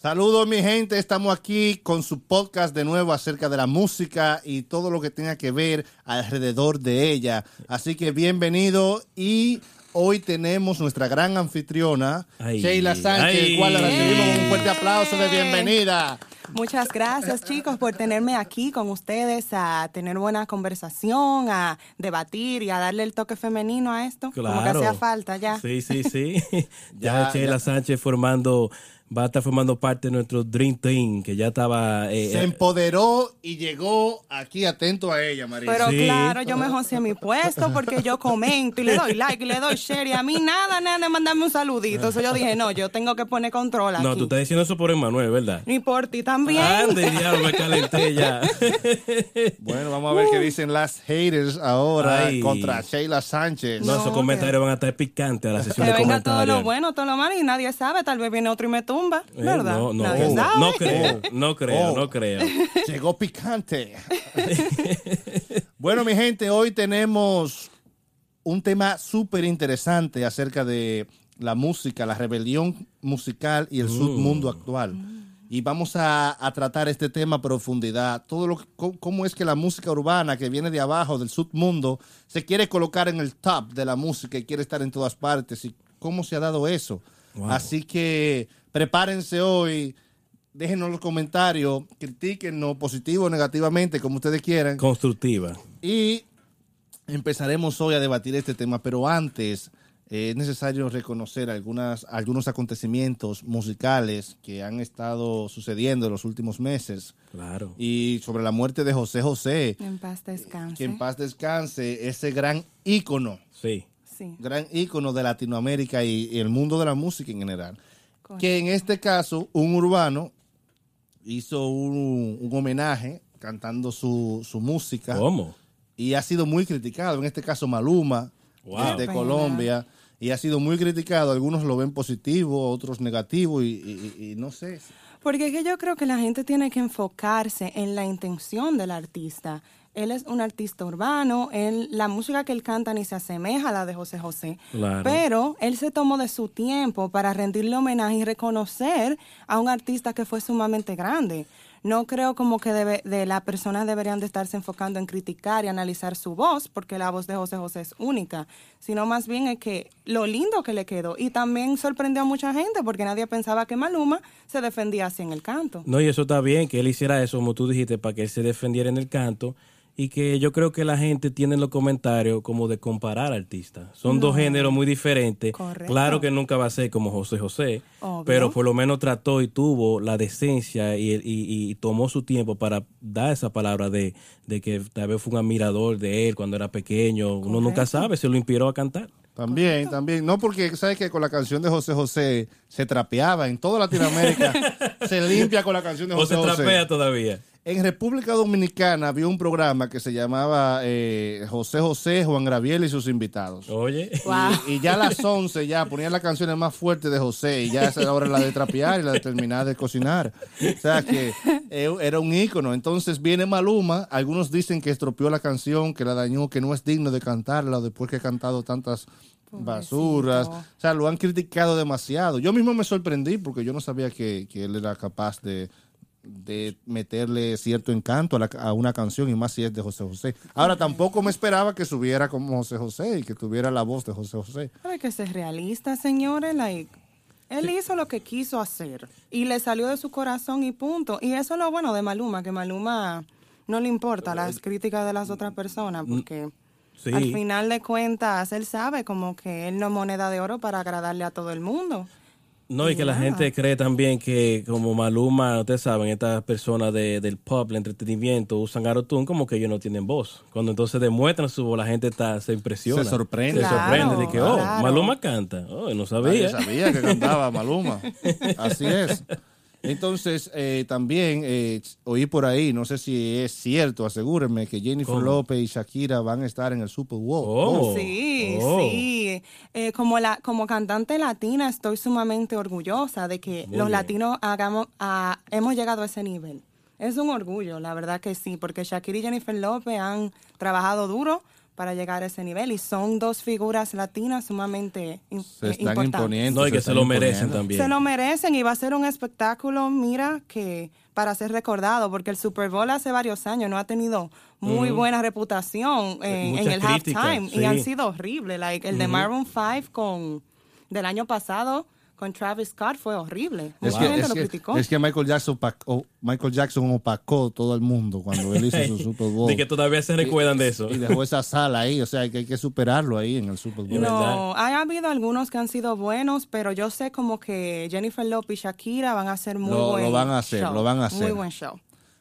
Saludos mi gente, estamos aquí con su podcast de nuevo acerca de la música y todo lo que tenga que ver alrededor de ella. Así que bienvenido y hoy tenemos nuestra gran anfitriona, Ay, Sheila Sánchez, ay. cual la recibimos con un fuerte aplauso de bienvenida. Muchas gracias chicos por tenerme aquí con ustedes, a tener buena conversación, a debatir y a darle el toque femenino a esto, como que Claro. hacía falta ya. Sí, sí, sí. Ya, ya Sheila ya. Sánchez formando, va a estar formando parte de nuestro Dream Team, que ya estaba... eh, Se eh, empoderó y llegó aquí atento a ella, María. Pero Sí. claro, yo me josé mi puesto porque yo comento y le doy like y le doy share y a mí nada, nada de mandarme un saludito. Entonces yo dije, no, yo tengo que poner control aquí. no, tú estás diciendo eso por Emanuel, ¿verdad? Y por ti también. Ande, diablo, me calenté ya. Bueno, vamos a ver qué dicen las haters ahora Ay. contra Sheila Sánchez. No, No, esos comentarios van a estar picantes a la sesión que de venga todo lo bueno, todo lo malo y nadie sabe. Tal vez viene otro y me tumba, Eh, ¿verdad? No, no, nadie no, sabe. no creo, no creo, Oh. no creo. Llegó picante. bueno, mi gente, hoy tenemos un tema súper interesante acerca de la música, la rebelión musical y el submundo actual. Y vamos a, a tratar este tema a profundidad. Todo lo que- cómo, cómo es que la música urbana que viene de abajo, del submundo, se quiere colocar en el top de la música y quiere estar en todas partes. Y cómo se ha dado eso. Wow. Así que prepárense hoy. Déjenos en los comentarios, critiquenos positivo o negativamente, como ustedes quieran. Constructiva. Y empezaremos hoy a debatir este tema, pero antes eh, es necesario reconocer algunas, algunos acontecimientos musicales que han estado sucediendo en los últimos meses. Claro. Y sobre la muerte de José José, En paz descanse. que en paz descanse, ese gran ícono, Sí. Sí. gran ícono de Latinoamérica y, y el mundo de la música en general. Correcto. Que en este caso, un urbano hizo un, un homenaje cantando su, su música ¿Cómo? y ha sido muy criticado. En este caso, Maluma, Wow. de. Colombia, y ha sido muy criticado. Algunos lo ven positivo, otros negativo, y, y- y no sé. Porque es que yo creo que la gente tiene que enfocarse en la intención del artista. Él es un artista urbano, él, la música que él canta ni se asemeja a la de José José. Claro. Pero él se tomó de su tiempo para rendirle homenaje y reconocer a un artista que fue sumamente grande. No creo como que debe, de las personas deberían de estarse enfocando en criticar y analizar su voz, porque la voz de José José es única, sino más bien es que lo lindo que le quedó. Y también sorprendió a mucha gente, porque nadie pensaba que Maluma se defendía así en el canto. No, y eso está bien, que él hiciera eso, como tú dijiste, para que él se defendiera en el canto. Y que yo creo que la gente tiene en los comentarios como de comparar artistas. Son dos géneros muy diferentes. Correcto. Claro que nunca va a ser como José José, Obvio. pero por lo menos trató y tuvo la decencia y, y- y tomó su tiempo para dar esa palabra de, de que tal vez fue un admirador de él cuando era pequeño. Uno nunca sabe, se lo inspiró a cantar. También, también. No, porque sabes que con la canción de José José se trapeaba. En toda Latinoamérica se limpia con la canción de O José se José. trapea todavía. En República Dominicana había un programa que se llamaba eh, José José, Juan Graviel y sus invitados. Oye. Wow. Y, y ya a las 11 ya ponían las canciones más fuertes de José y ya esa era hora la de trapear y la de terminar de cocinar. O sea que eh, era un ícono. Entonces viene Maluma, algunos dicen que estropeó la canción, que la dañó, que no es digno de cantarla después que ha cantado tantas basuras. O sea, lo han criticado demasiado. Yo mismo me sorprendí porque yo no sabía que, que él era capaz de, de meterle cierto encanto a, la- a una canción y más si es de José José. Ahora tampoco me esperaba que subiera como José José y que tuviera la voz de José José. Hay que ser realista, señores. Like, él hizo lo que quiso hacer y le salió de su corazón y punto. Y eso es lo bueno de Maluma, que Maluma no le importa las críticas de las otras personas, porque Sí. al final de cuentas él sabe como que él no es moneda de oro para agradarle a todo el mundo. No, y que la gente cree también que como Maluma, ustedes saben, estas personas de, del pop, el entretenimiento, usan autotune como que ellos no tienen voz. Cuando entonces demuestran su voz, la gente está, se impresiona. Se sorprende. Se Claro, sorprende de que, oh, claro. Maluma canta. Oh, no Nadie sabía. sabía que cantaba Maluma. Así es. Entonces, eh, también eh, oí por ahí, no sé si es cierto, asegúrenme que Jennifer. López y Shakira van a estar en el Super Bowl. Oh. Sí, Oh. sí. Eh, como, la, como cantante latina estoy sumamente orgullosa de que Muy los bien. latinos hagamos, a- hemos llegado a ese nivel. Es un orgullo, la verdad que sí, porque Shakira y Jennifer López han trabajado duro para llegar a ese nivel. Y son dos figuras latinas sumamente Se están importantes. imponiendo. No, y que se lo merecen también. Se lo merecen y va a ser un espectáculo, mira, que para ser recordado, porque el Super Bowl hace varios años no ha tenido muy buena reputación en, Muchas en el críticas, halftime sí. y han sido horribles. Like, el de Maroon 5 con del año pasado con Travis Scott fue horrible. Es que, gente es, lo que, criticó. es que Michael Jackson, opacó, Michael Jackson opacó todo el mundo cuando él hizo su Super Bowl. De que todavía se recuerdan de eso. Y dejó esa sala ahí, o sea, que hay que superarlo ahí en el Super Bowl. No, ha habido algunos que han sido buenos, pero yo sé como que Jennifer Lopez y Shakira van a hacer muy Lo- buen lo van a hacer, show. lo van a hacer. Muy buen show.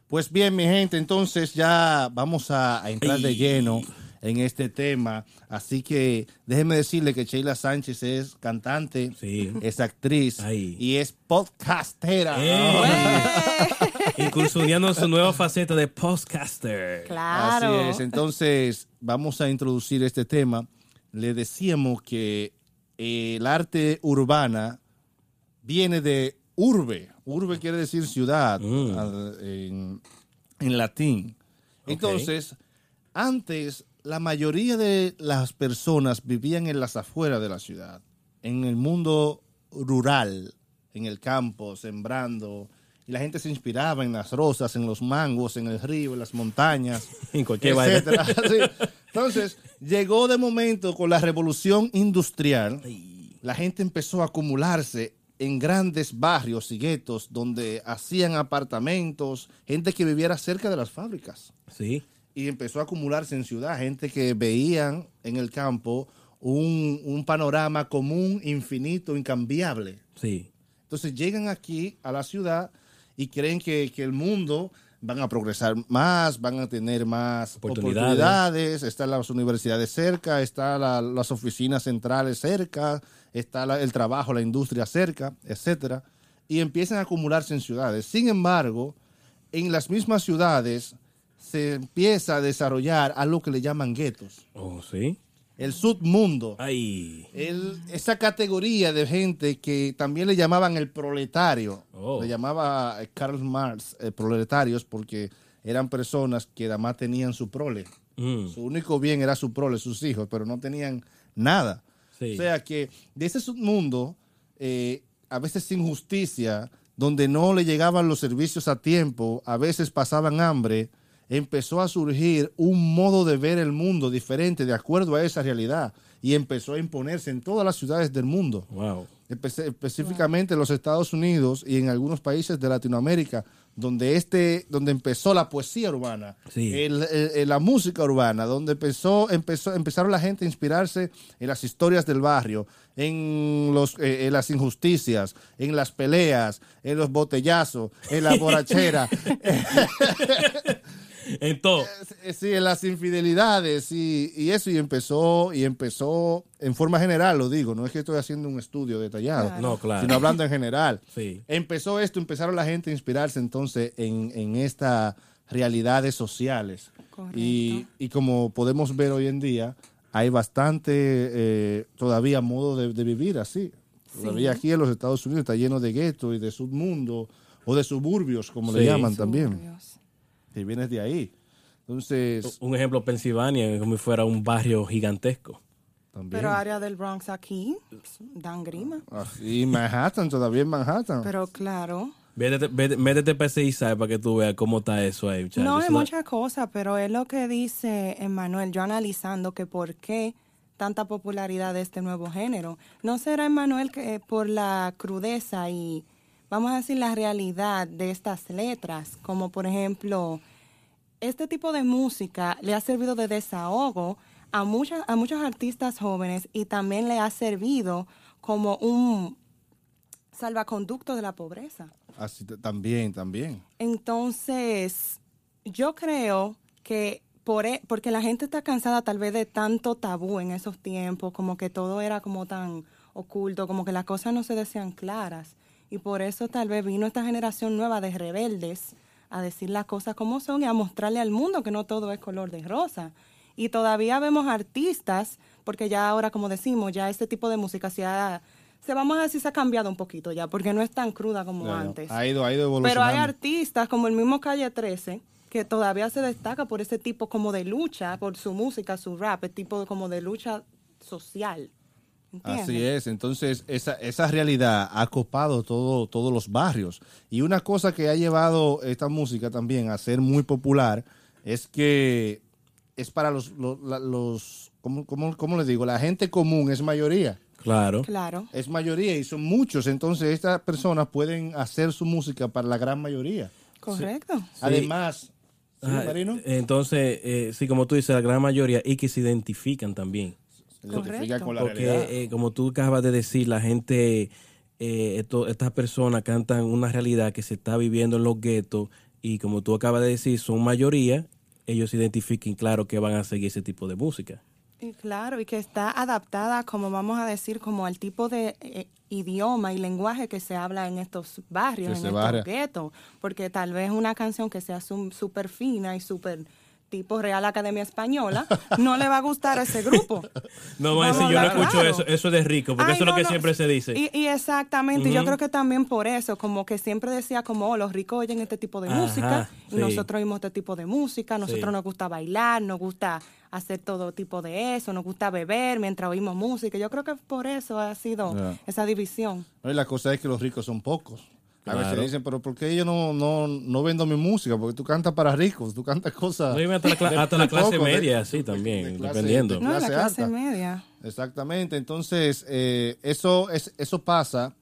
Pues bien, mi gente, entonces ya vamos a, a entrar de lleno en este tema. Así que déjenme decirle que Sheila Sánchez es cantante, Sí. es actriz Ay. y es podcastera. ¡Eh! Incursionando en su nueva faceta de podcaster. Claro. Así es. Entonces, vamos a introducir este tema. Le decíamos que el arte urbana viene de urbe. Urbe quiere decir ciudad Mm. en latín. Entonces, antes la mayoría de las personas vivían en las afueras de la ciudad, en el mundo rural, en el campo, sembrando. Y la gente se inspiraba en las rosas, en los mangos, en el río, en las montañas En cualquier vaina. etcétera. Sí. Entonces, llegó de momento con la revolución industrial, la gente empezó a acumularse en grandes barrios y guetos donde hacían apartamentos, gente que viviera cerca de las fábricas. Sí. Y empezó a acumularse en ciudad, gente que veían en el campo un, un panorama común, infinito, incambiable. Sí. Entonces llegan aquí a la ciudad y creen que, que el mundo van a progresar más, van a tener más Oportunidades. oportunidades, están las universidades cerca, están la- las oficinas centrales cerca, está la- el trabajo, la industria cerca, etcétera, y empiezan a acumularse en ciudades. Sin embargo, en las mismas ciudades se empieza a desarrollar algo que le llaman guetos, Oh, sí. el submundo. Ay. El- esa categoría de gente que también le llamaban el proletario, Oh. le llamaba eh, Karl Marx eh, proletarios porque eran personas que además tenían su prole. Mm. Su único bien era su prole, sus hijos, pero no tenían nada. Sí. O sea que de ese submundo, eh, a veces sin justicia, donde no le llegaban los servicios a tiempo, a veces pasaban hambre, empezó a surgir un modo de ver el mundo diferente de acuerdo a esa realidad y empezó a imponerse en todas las ciudades del mundo Wow. espe- específicamente en los Estados Unidos y en algunos países de Latinoamérica, donde este, donde empezó la poesía urbana, Sí. el- el- el- la música urbana, donde empezó, empezó, empezaron la gente a inspirarse en las historias del barrio, en los, eh, en las injusticias, en las peleas, en los botellazos, en la borrachera, En todo. eh, sí, en las infidelidades y, y eso y empezó y empezó en forma general lo digo no es que estoy haciendo un estudio detallado Claro. No, claro. sino hablando en general Sí. empezó esto empezaron la gente a inspirarse entonces en, en estas realidades sociales Correcto. y, y como podemos ver hoy en día hay bastante eh, todavía modo de, de vivir así todavía aquí en los Estados Unidos está lleno de guetos y de submundo o de suburbios como le llaman también Si vienes de ahí. Entonces, Un ejemplo, Pensilvania, como si fuera un barrio gigantesco. también. Pero área del Bronx aquí dan grima. Así, Manhattan, todavía en Manhattan. Pero claro. Métete, vete- métete Eastside para que tú veas cómo está eso ahí. No hay muchas cosas, pero es lo que dice Emmanuel, yo analizando que por qué tanta popularidad de este nuevo género. ¿No será, Emmanuel, que por la crudeza y, vamos a decir, la realidad de estas letras? Como, por ejemplo, este tipo de música le ha servido de desahogo a, muchas, a muchos artistas jóvenes y también le ha servido como un salvaconducto de la pobreza. Así también, también. Entonces, yo creo que por, e- porque la gente está cansada tal vez de tanto tabú en esos tiempos, como que todo era como tan oculto, como que las cosas no se decían claras. Y por eso tal vez vino esta generación nueva de rebeldes a decir las cosas como son y a mostrarle al mundo que no todo es color de rosa. Y todavía vemos artistas, porque ya ahora, como decimos, ya este tipo de música se ha, se vamos a decir, se ha cambiado un poquito ya, porque no es tan cruda como antes. Ha ido, ha ido Pero hay evolucionando. artistas como el mismo Calle 13 que todavía se destaca por ese tipo como de lucha, por su música, su rap, el tipo como de lucha social. ¿Entiendes? Así es, entonces esa, esa realidad ha copado todo, todos los barrios. Y una cosa que ha llevado esta música también a ser muy popular es que es para los, los, los ¿cómo, cómo, cómo les digo? La gente común es mayoría. Claro. Claro. Es mayoría y son muchos, entonces estas personas pueden hacer su música para la gran mayoría. Correcto. Además, ¿sí, Marino? entonces, eh, sí, como tú dices, la gran mayoría y que se identifican también. Se identifica correcto. con la Porque, realidad. eh, como tú acabas de decir, la gente, eh, esto- estas personas cantan una realidad que se está viviendo en los guetos y como tú acabas de decir, son mayoría, ellos identifiquen, claro, que van a seguir ese tipo de música. Y claro, y que está adaptada, como vamos a decir, como al tipo de eh, idioma y lenguaje que se habla en estos barrios, Que en estos guetos. Porque tal vez una canción que sea súper fina y súper tipo Real Academia Española, no le va a gustar a ese grupo. No voy a decir, yo no escucho claro. eso, eso es de rico, porque Ay, eso es lo que no. siempre se dice. Y, y exactamente, y yo creo que también por eso, como que siempre decía como, oh, los ricos oyen este tipo de Ajá, música y nosotros oímos este tipo de música, nosotros Sí. nos gusta bailar, nos gusta hacer todo tipo de eso, nos gusta beber mientras oímos música. Yo creo que por eso ha sido esa división. No, y la cosa es que los ricos son pocos. A veces dicen, pero ¿por qué yo no, no, no vendo mi música? Porque tú cantas para ricos, tú cantas cosas... No, hasta la, cla- de- hasta la de clase poco, de- media, sí, también, de clase- dependiendo. de No, la clase alta. media. Exactamente, entonces eh, eso, es, eso pasa.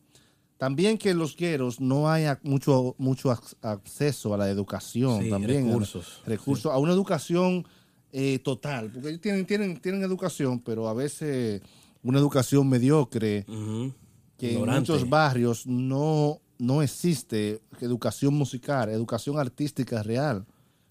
También que en los gueros no hay mucho, mucho ac- acceso a la educación, Sí, también. recursos. A, recursos, a una educación eh, total, porque ellos tienen, tienen, tienen educación, pero a veces una educación mediocre, que Ignorante. en muchos barrios no, no existe educación musical, educación artística real,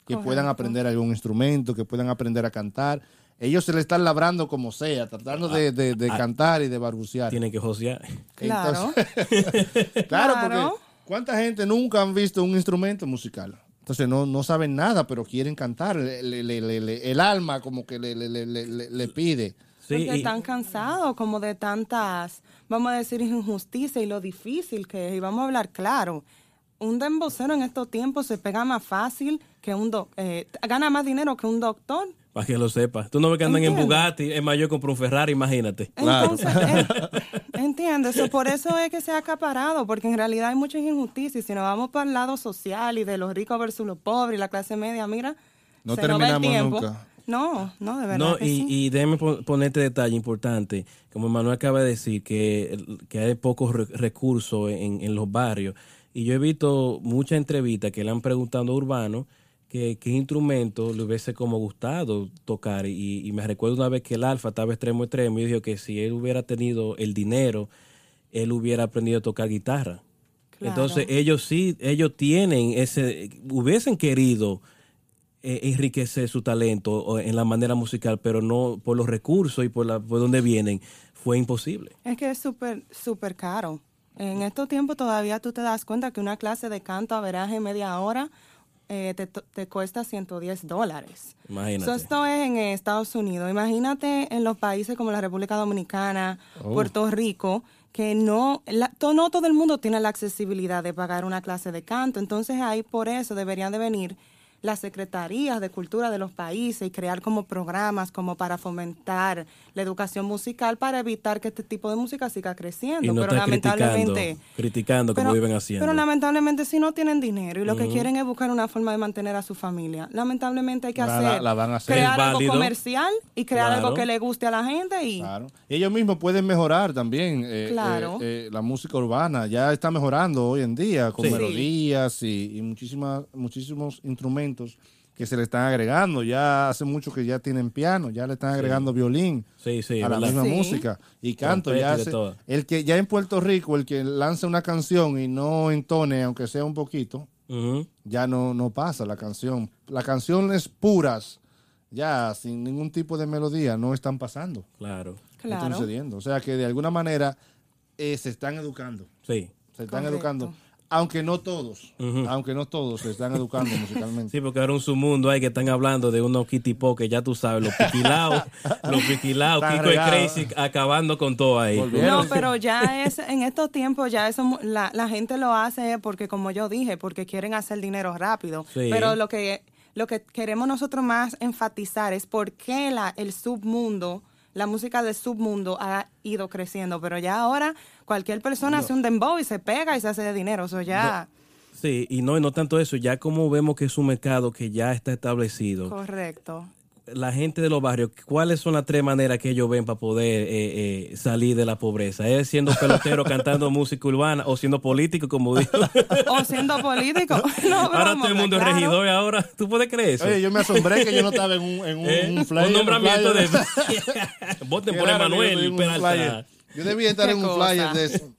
que puedan aprender algún instrumento, que puedan aprender a cantar. Ellos se le están labrando como sea, tratando de, de- de cantar y de barbucear. Tienen que josear. Claro. Claro, Claro. porque ¿cuánta gente nunca han visto un instrumento musical? Entonces no, no saben nada, pero quieren cantar. Le- le- le- el alma como que le, le- le- le- le- le pide. Sí, Porque y- están cansados como de tantas, vamos a decir, injusticias y lo difícil que es. Y vamos a hablar claro. Un dembocero en estos tiempos se pega más fácil que un doc- eh, gana más dinero que un doctor. Para que lo sepas. Tú no ves que andan en. Bugatti, es más, yo compro un Ferrari, imagínate. Claro. Entonces, eh, entiendes, So, por eso es que se ha acaparado, porque en realidad hay muchas injusticias. Si nos vamos para el lado social y de los ricos versus los pobres y la clase media, mira, No se nos va el terminamos tiempo. nunca. No, no, de verdad. No, que y, sí. y déjeme po- poner este detalle importante. Como Manuel acaba de decir, que, que hay pocos re- recursos en, en los barrios. Y yo he visto muchas entrevistas que le han preguntado a Urbano que qué instrumento le hubiese como gustado tocar. Y, y me recuerdo una vez que el Alfa estaba extremo extremo y dijo que si él hubiera tenido el dinero, él hubiera aprendido a tocar guitarra. Claro. Entonces ellos sí, ellos tienen ese, hubiesen querido eh, enriquecer su talento o en la manera musical, pero no por los recursos y por, la, por donde vienen, fue imposible. Es que es súper, súper caro. En estos tiempos todavía tú te das cuenta que una clase de canto a veraje media hora eh, te, te cuesta 110 dólares. Imagínate. So, esto es en Estados Unidos. Imagínate en los países como la República Dominicana, Puerto Rico, que no, la- to- no todo el mundo tiene la accesibilidad de pagar una clase de canto. Entonces ahí por eso deberían de venir las secretarías de cultura de los países y crear como programas como para fomentar la educación musical para evitar que este tipo de música siga creciendo. y no pero criticando, lamentablemente criticando como pero- viven haciendo. Pero lamentablemente si no tienen dinero y lo que quieren es buscar una forma de mantener a su familia, lamentablemente hay que La- hacer la- la van a hacer. crear algo comercial y crear Claro. algo que le guste a la gente y Claro. Y ellos mismos pueden mejorar también eh, Claro. eh, eh, la música urbana. Ya está mejorando hoy en día con Sí. melodías y, y muchísimas, muchísimos instrumentos que se le están agregando. Ya hace mucho que ya tienen piano, ya le están agregando violín Sí, sí, a la ¿verdad? misma Sí. música y canto. Ya hace- el que ya en Puerto Rico, el que lanza una canción y no entone, aunque sea un poquito, ya no, no pasa la canción. Las canciones puras, ya sin ningún tipo de melodía, no están pasando. Claro. No claro. están sucediendo. O sea que de alguna manera eh, se están educando. Sí. Se están Correcto. educando. Aunque no todos. Ujú. Aunque no todos se están educando musicalmente. Sí, porque ahora un submundo hay que están hablando de unos kitipó que ya tú sabes, los piquilaos, los piquilaos, Kiko y. Crazy acabando con todo ahí. No, pero ya es, en estos tiempos ya eso, mu- la, la gente lo hace porque como yo dije, porque quieren hacer dinero rápido. Sí. Pero lo que, lo que queremos nosotros más enfatizar es por qué la, el submundo, la música del submundo ha ido creciendo, pero ya ahora cualquier persona hace un dembow y se pega y se hace de dinero, eso ya... Sí, y no, y no tanto eso, ya como vemos que es un mercado que ya está establecido, Correcto. La gente de los barrios, ¿cuáles son las tres maneras que ellos ven para poder eh, eh, salir de la pobreza? ¿Es siendo pelotero cantando música urbana o siendo político, como dijo? O siendo político. No, ahora broma, todo el mundo es claro. regidor ahora. ¿Tú puedes creer eso? Oye, yo me asombré que yo no estaba en un, en un, ¿Eh? un flyer. un nombramiento un de. Voten por Emanuel estoy en un Peralta. flyer. Yo debía estar en un cosa. flyer de eso.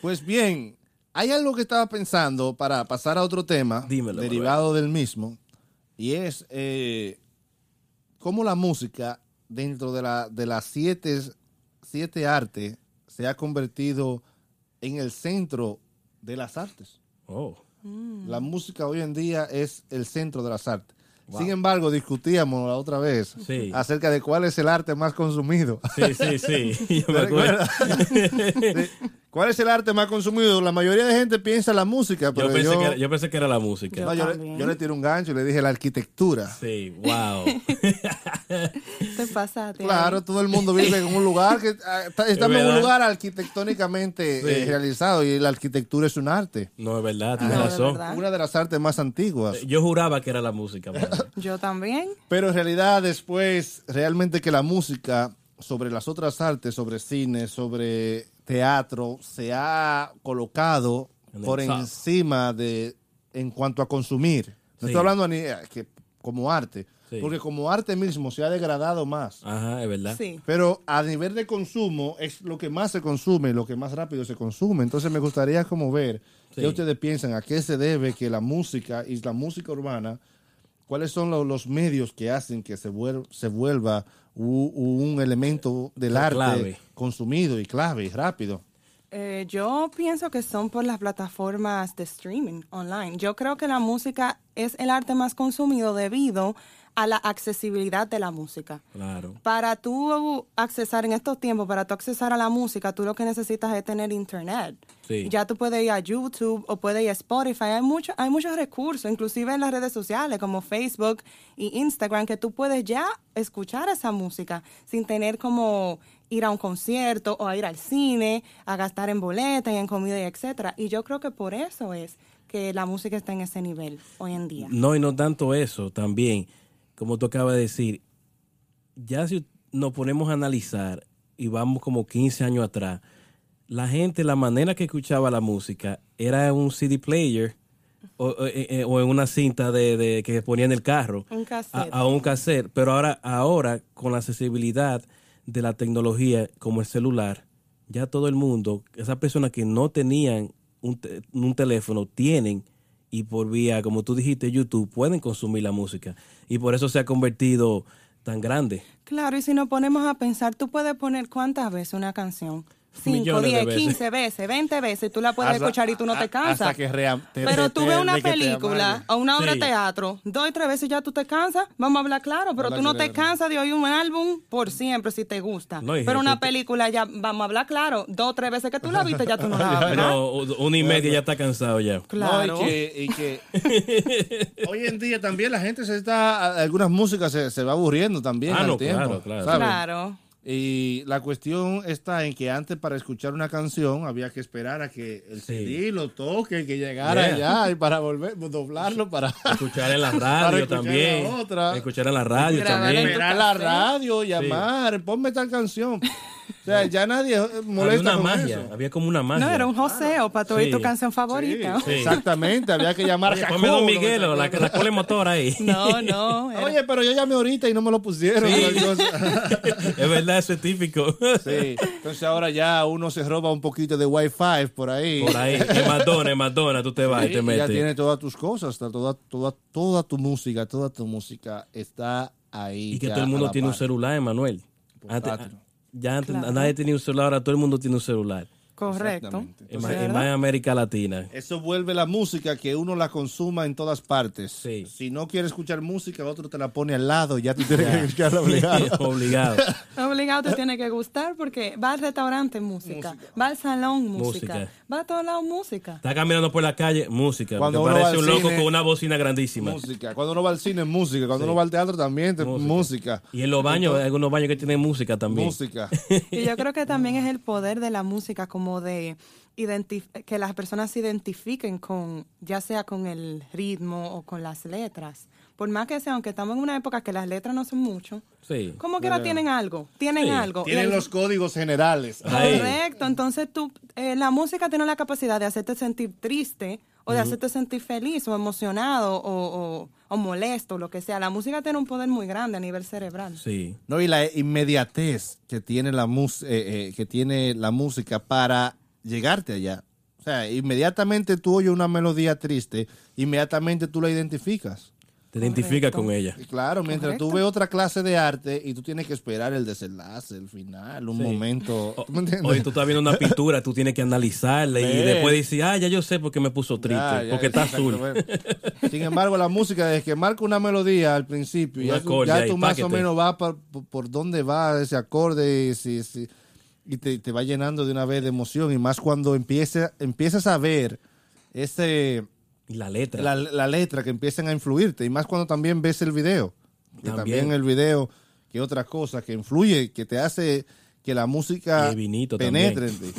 pues bien, hay algo que estaba pensando para pasar a otro tema Dímelo, derivado del mismo, y es eh, cómo la música dentro de, la, de las siete, siete artes se ha convertido en el centro de las artes. Oh. La música hoy en día es el centro de las artes. Wow. Sin embargo, discutíamos la otra vez Sí. acerca de cuál es el arte más consumido. Sí, sí, sí. Yo. ¿Cuál es el arte más consumido? La mayoría de gente piensa la música, pero Yo yo, pensé, que era, yo pensé que era la música. no, yo le- yo le tiré un gancho y le dije la arquitectura. Sí, wow. Te. Claro, todo el mundo vive en un lugar que ah, está- estamos en un lugar arquitectónicamente Sí. eh, realizado y la arquitectura es un arte. No, es verdad, tienes de razón. verdad. Una de las artes más antiguas. Yo juraba que era la música. Yo también. Pero en realidad después, realmente que la música sobre las otras artes, sobre cine, sobre teatro, se ha colocado En por top. encima de, en cuanto a consumir. No Sí. estoy hablando ni, eh, que como arte, Sí. porque como arte mismo se ha degradado más. Ajá, es verdad. Sí. Pero a nivel de consumo es lo que más se consume, lo que más rápido se consume. Entonces me gustaría como ver Sí. qué ustedes piensan, a qué se debe que la música y la música urbana, cuáles son lo- los, medios que hacen que se, vuel- se vuelva u- un elemento del La arte clave. consumido y clave y rápido. Eh, yo pienso que son por las plataformas de streaming online. Yo creo que la música es el arte más consumido debido a la accesibilidad de la música. Claro. Para tú accesar en estos tiempos, para tú accesar a la música, tú lo que necesitas es tener internet. Sí. Ya tú puedes ir a YouTube o puedes ir a Spotify. Hay, mucho, hay muchos recursos, inclusive en las redes sociales como Facebook y Instagram, que tú puedes ya escuchar esa música sin tener como ir a un concierto o a ir al cine, a gastar en boletas y en comida y etcétera. Y yo creo que por eso es que la música está en ese nivel hoy en día. No, y no tanto eso, también, como tú acabas de decir, ya si nos ponemos a analizar y vamos como 15 años atrás, la gente, la manera que escuchaba la música era un CD player o, o- eh, eh, o en una cinta de, de- que ponía en el carro. Un cassette. A, a un cassette. Pero ahora, ahora, con la accesibilidad de la tecnología como el celular, ya todo el mundo, esas personas que no tenían un, te- un teléfono, tienen y por vía, como tú dijiste, YouTube, pueden consumir la música. Y por eso se ha convertido tan grande. Claro, y si nos ponemos a pensar, tú puedes poner cuántas veces una canción. 5, Millones de 10, veces. 15 veces, 20 veces, tú la puedes Hasta- escuchar y tú no te cansas. hasta que rea- te- pero te- tú ves te- una te película o una obra Sí. de teatro, dos y tres veces ya tú te cansas, vamos a hablar claro, pero Habla tú no te claro. cansas de oír un álbum por siempre si te gusta. No, pero una película ya, vamos a hablar claro, dos o tres veces que tú la viste ya tú no la ver. No, una y media ya está cansado ya. Claro. No, y que, y que hoy en día también la gente se está, algunas músicas se, se va aburriendo también Ah, al no, tiempo, claro, claro. ¿sabes? Claro. Y la cuestión está en que antes para escuchar una canción había que esperar a que el Sí. CD lo toque, que llegara Yeah. allá y para volver, doblarlo para Escuchar en la Para radio escuchar también. la otra. Escuchar en la radio también. esperar la radio, llamar, ponme tal canción. O sea, ya nadie eh, Había molesta una con magia, eso. había como una magia. No, era un joseo para tu oír Sí. tu canción favorita. Sí. Exactamente, había que llamar a ponme Don Miguel, ¿no? la, la cola motor ahí. No, no. era- Oye, pero yo llamé ahorita y no me lo pusieron. Es verdad, eso es típico. Sí, entonces ahora ya uno se roba un poquito de Wi-Fi por ahí. Por ahí, en Madonna, en Madonna, tú te vas Sí, y te y metes. ya tiene todas tus cosas, está toda, toda, toda tu música, toda tu música está ahí. Y que ya todo el mundo tiene un celular, Emanuel. Antes. Ya antes Claro. nadie tenía un celular, ahora todo el mundo tiene un celular. Correcto. Y más, en América Latina. Eso vuelve la música que uno la consuma en todas partes. Sí. Si no quieres escuchar música, otro te la pone al lado y ya tú tienes que escucharla obligado. Obligado. Obligado te tiene que gustar porque va al restaurante música, va al salón música, Música. va a todos lados música. Está caminando por la calle, música. Cuando uno va parece al un loco cine, con una bocina grandísima. música. Cuando uno va al cine, música. Cuando uno va al teatro, también te- música. Y en los baños, hay algunos baños que tienen música también. Música. Y yo creo que también es el poder de la música como de identif- que las personas se identifiquen con, ya sea con el ritmo o con las letras. Por más que sea, aunque estamos en una época que las letras no son mucho, Sí. como que tienen algo, tienen Sí, algo. Tienen el- los códigos generales. Ahí. Correcto, entonces tú, eh, la música tiene la capacidad de hacerte sentir triste o de hacerte sentir feliz o emocionado o, o- o molesto, lo que sea. La música tiene un poder muy grande a nivel cerebral. Sí. No, y la inmediatez que tiene la, mus- eh, eh, que tiene la música para llegarte allá. O sea, inmediatamente tú oyes una melodía triste, inmediatamente tú la identificas. Te identifica Correcto. con ella. Y claro, mientras tú Correcto. ves otra clase de arte y tú tienes que esperar el desenlace, el final, un Sí. momento. ¿Tú me? Oye, tú estás viendo una pintura, tú tienes que analizarla y después dices, ah, ya yo sé por qué me puso triste, Ya, ya, porque está azul. Sin embargo, la música, desde que marca una melodía al principio, Un ya, tú, acorde ya ahí, tú más o menos vas por, por- por dónde va ese acorde y, si- si- y te, te va llenando de una vez de emoción. Y más cuando empieza, empiezas a ver ese, Y la letra. la, la letra que empiezan a influirte. Y más cuando también ves el video. Que También. también el video, que otra cosa que influye, que te hace que la música penetre en ti.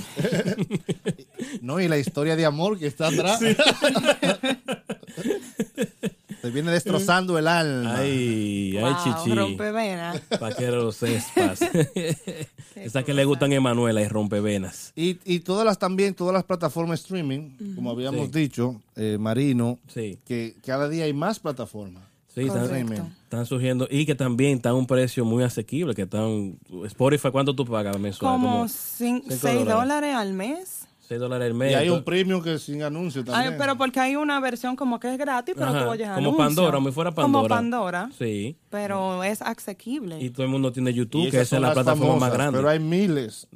no, y la historia de amor que está atrás. Te viene destrozando el alma. Ay, ay, Wow, chichi. rompevenas. Para que lo sepas. Esa que le gustan a Emanuela y rompevenas. Y, y todas las también, todas las plataformas streaming, como habíamos Sí. dicho, eh, Marino, Sí. que cada día hay más plataformas. Sí, están, Correcto. están surgiendo y que también están a un precio muy asequible, que están Spotify, ¿cuánto tú pagas mensual? Como cinco 6 dólares. dólares al mes. 6 dólares al mes. Y hay un premium que es sin anuncio también. Ay, pero porque hay una versión como que es gratis, pero Ajá, tú oyes como anuncios. Pandora, como si fuera Pandora. Como Pandora, Sí. pero es asequible. Y todo el mundo tiene Y YouTube, que es la plataforma más famosas, grande. Pero hay miles.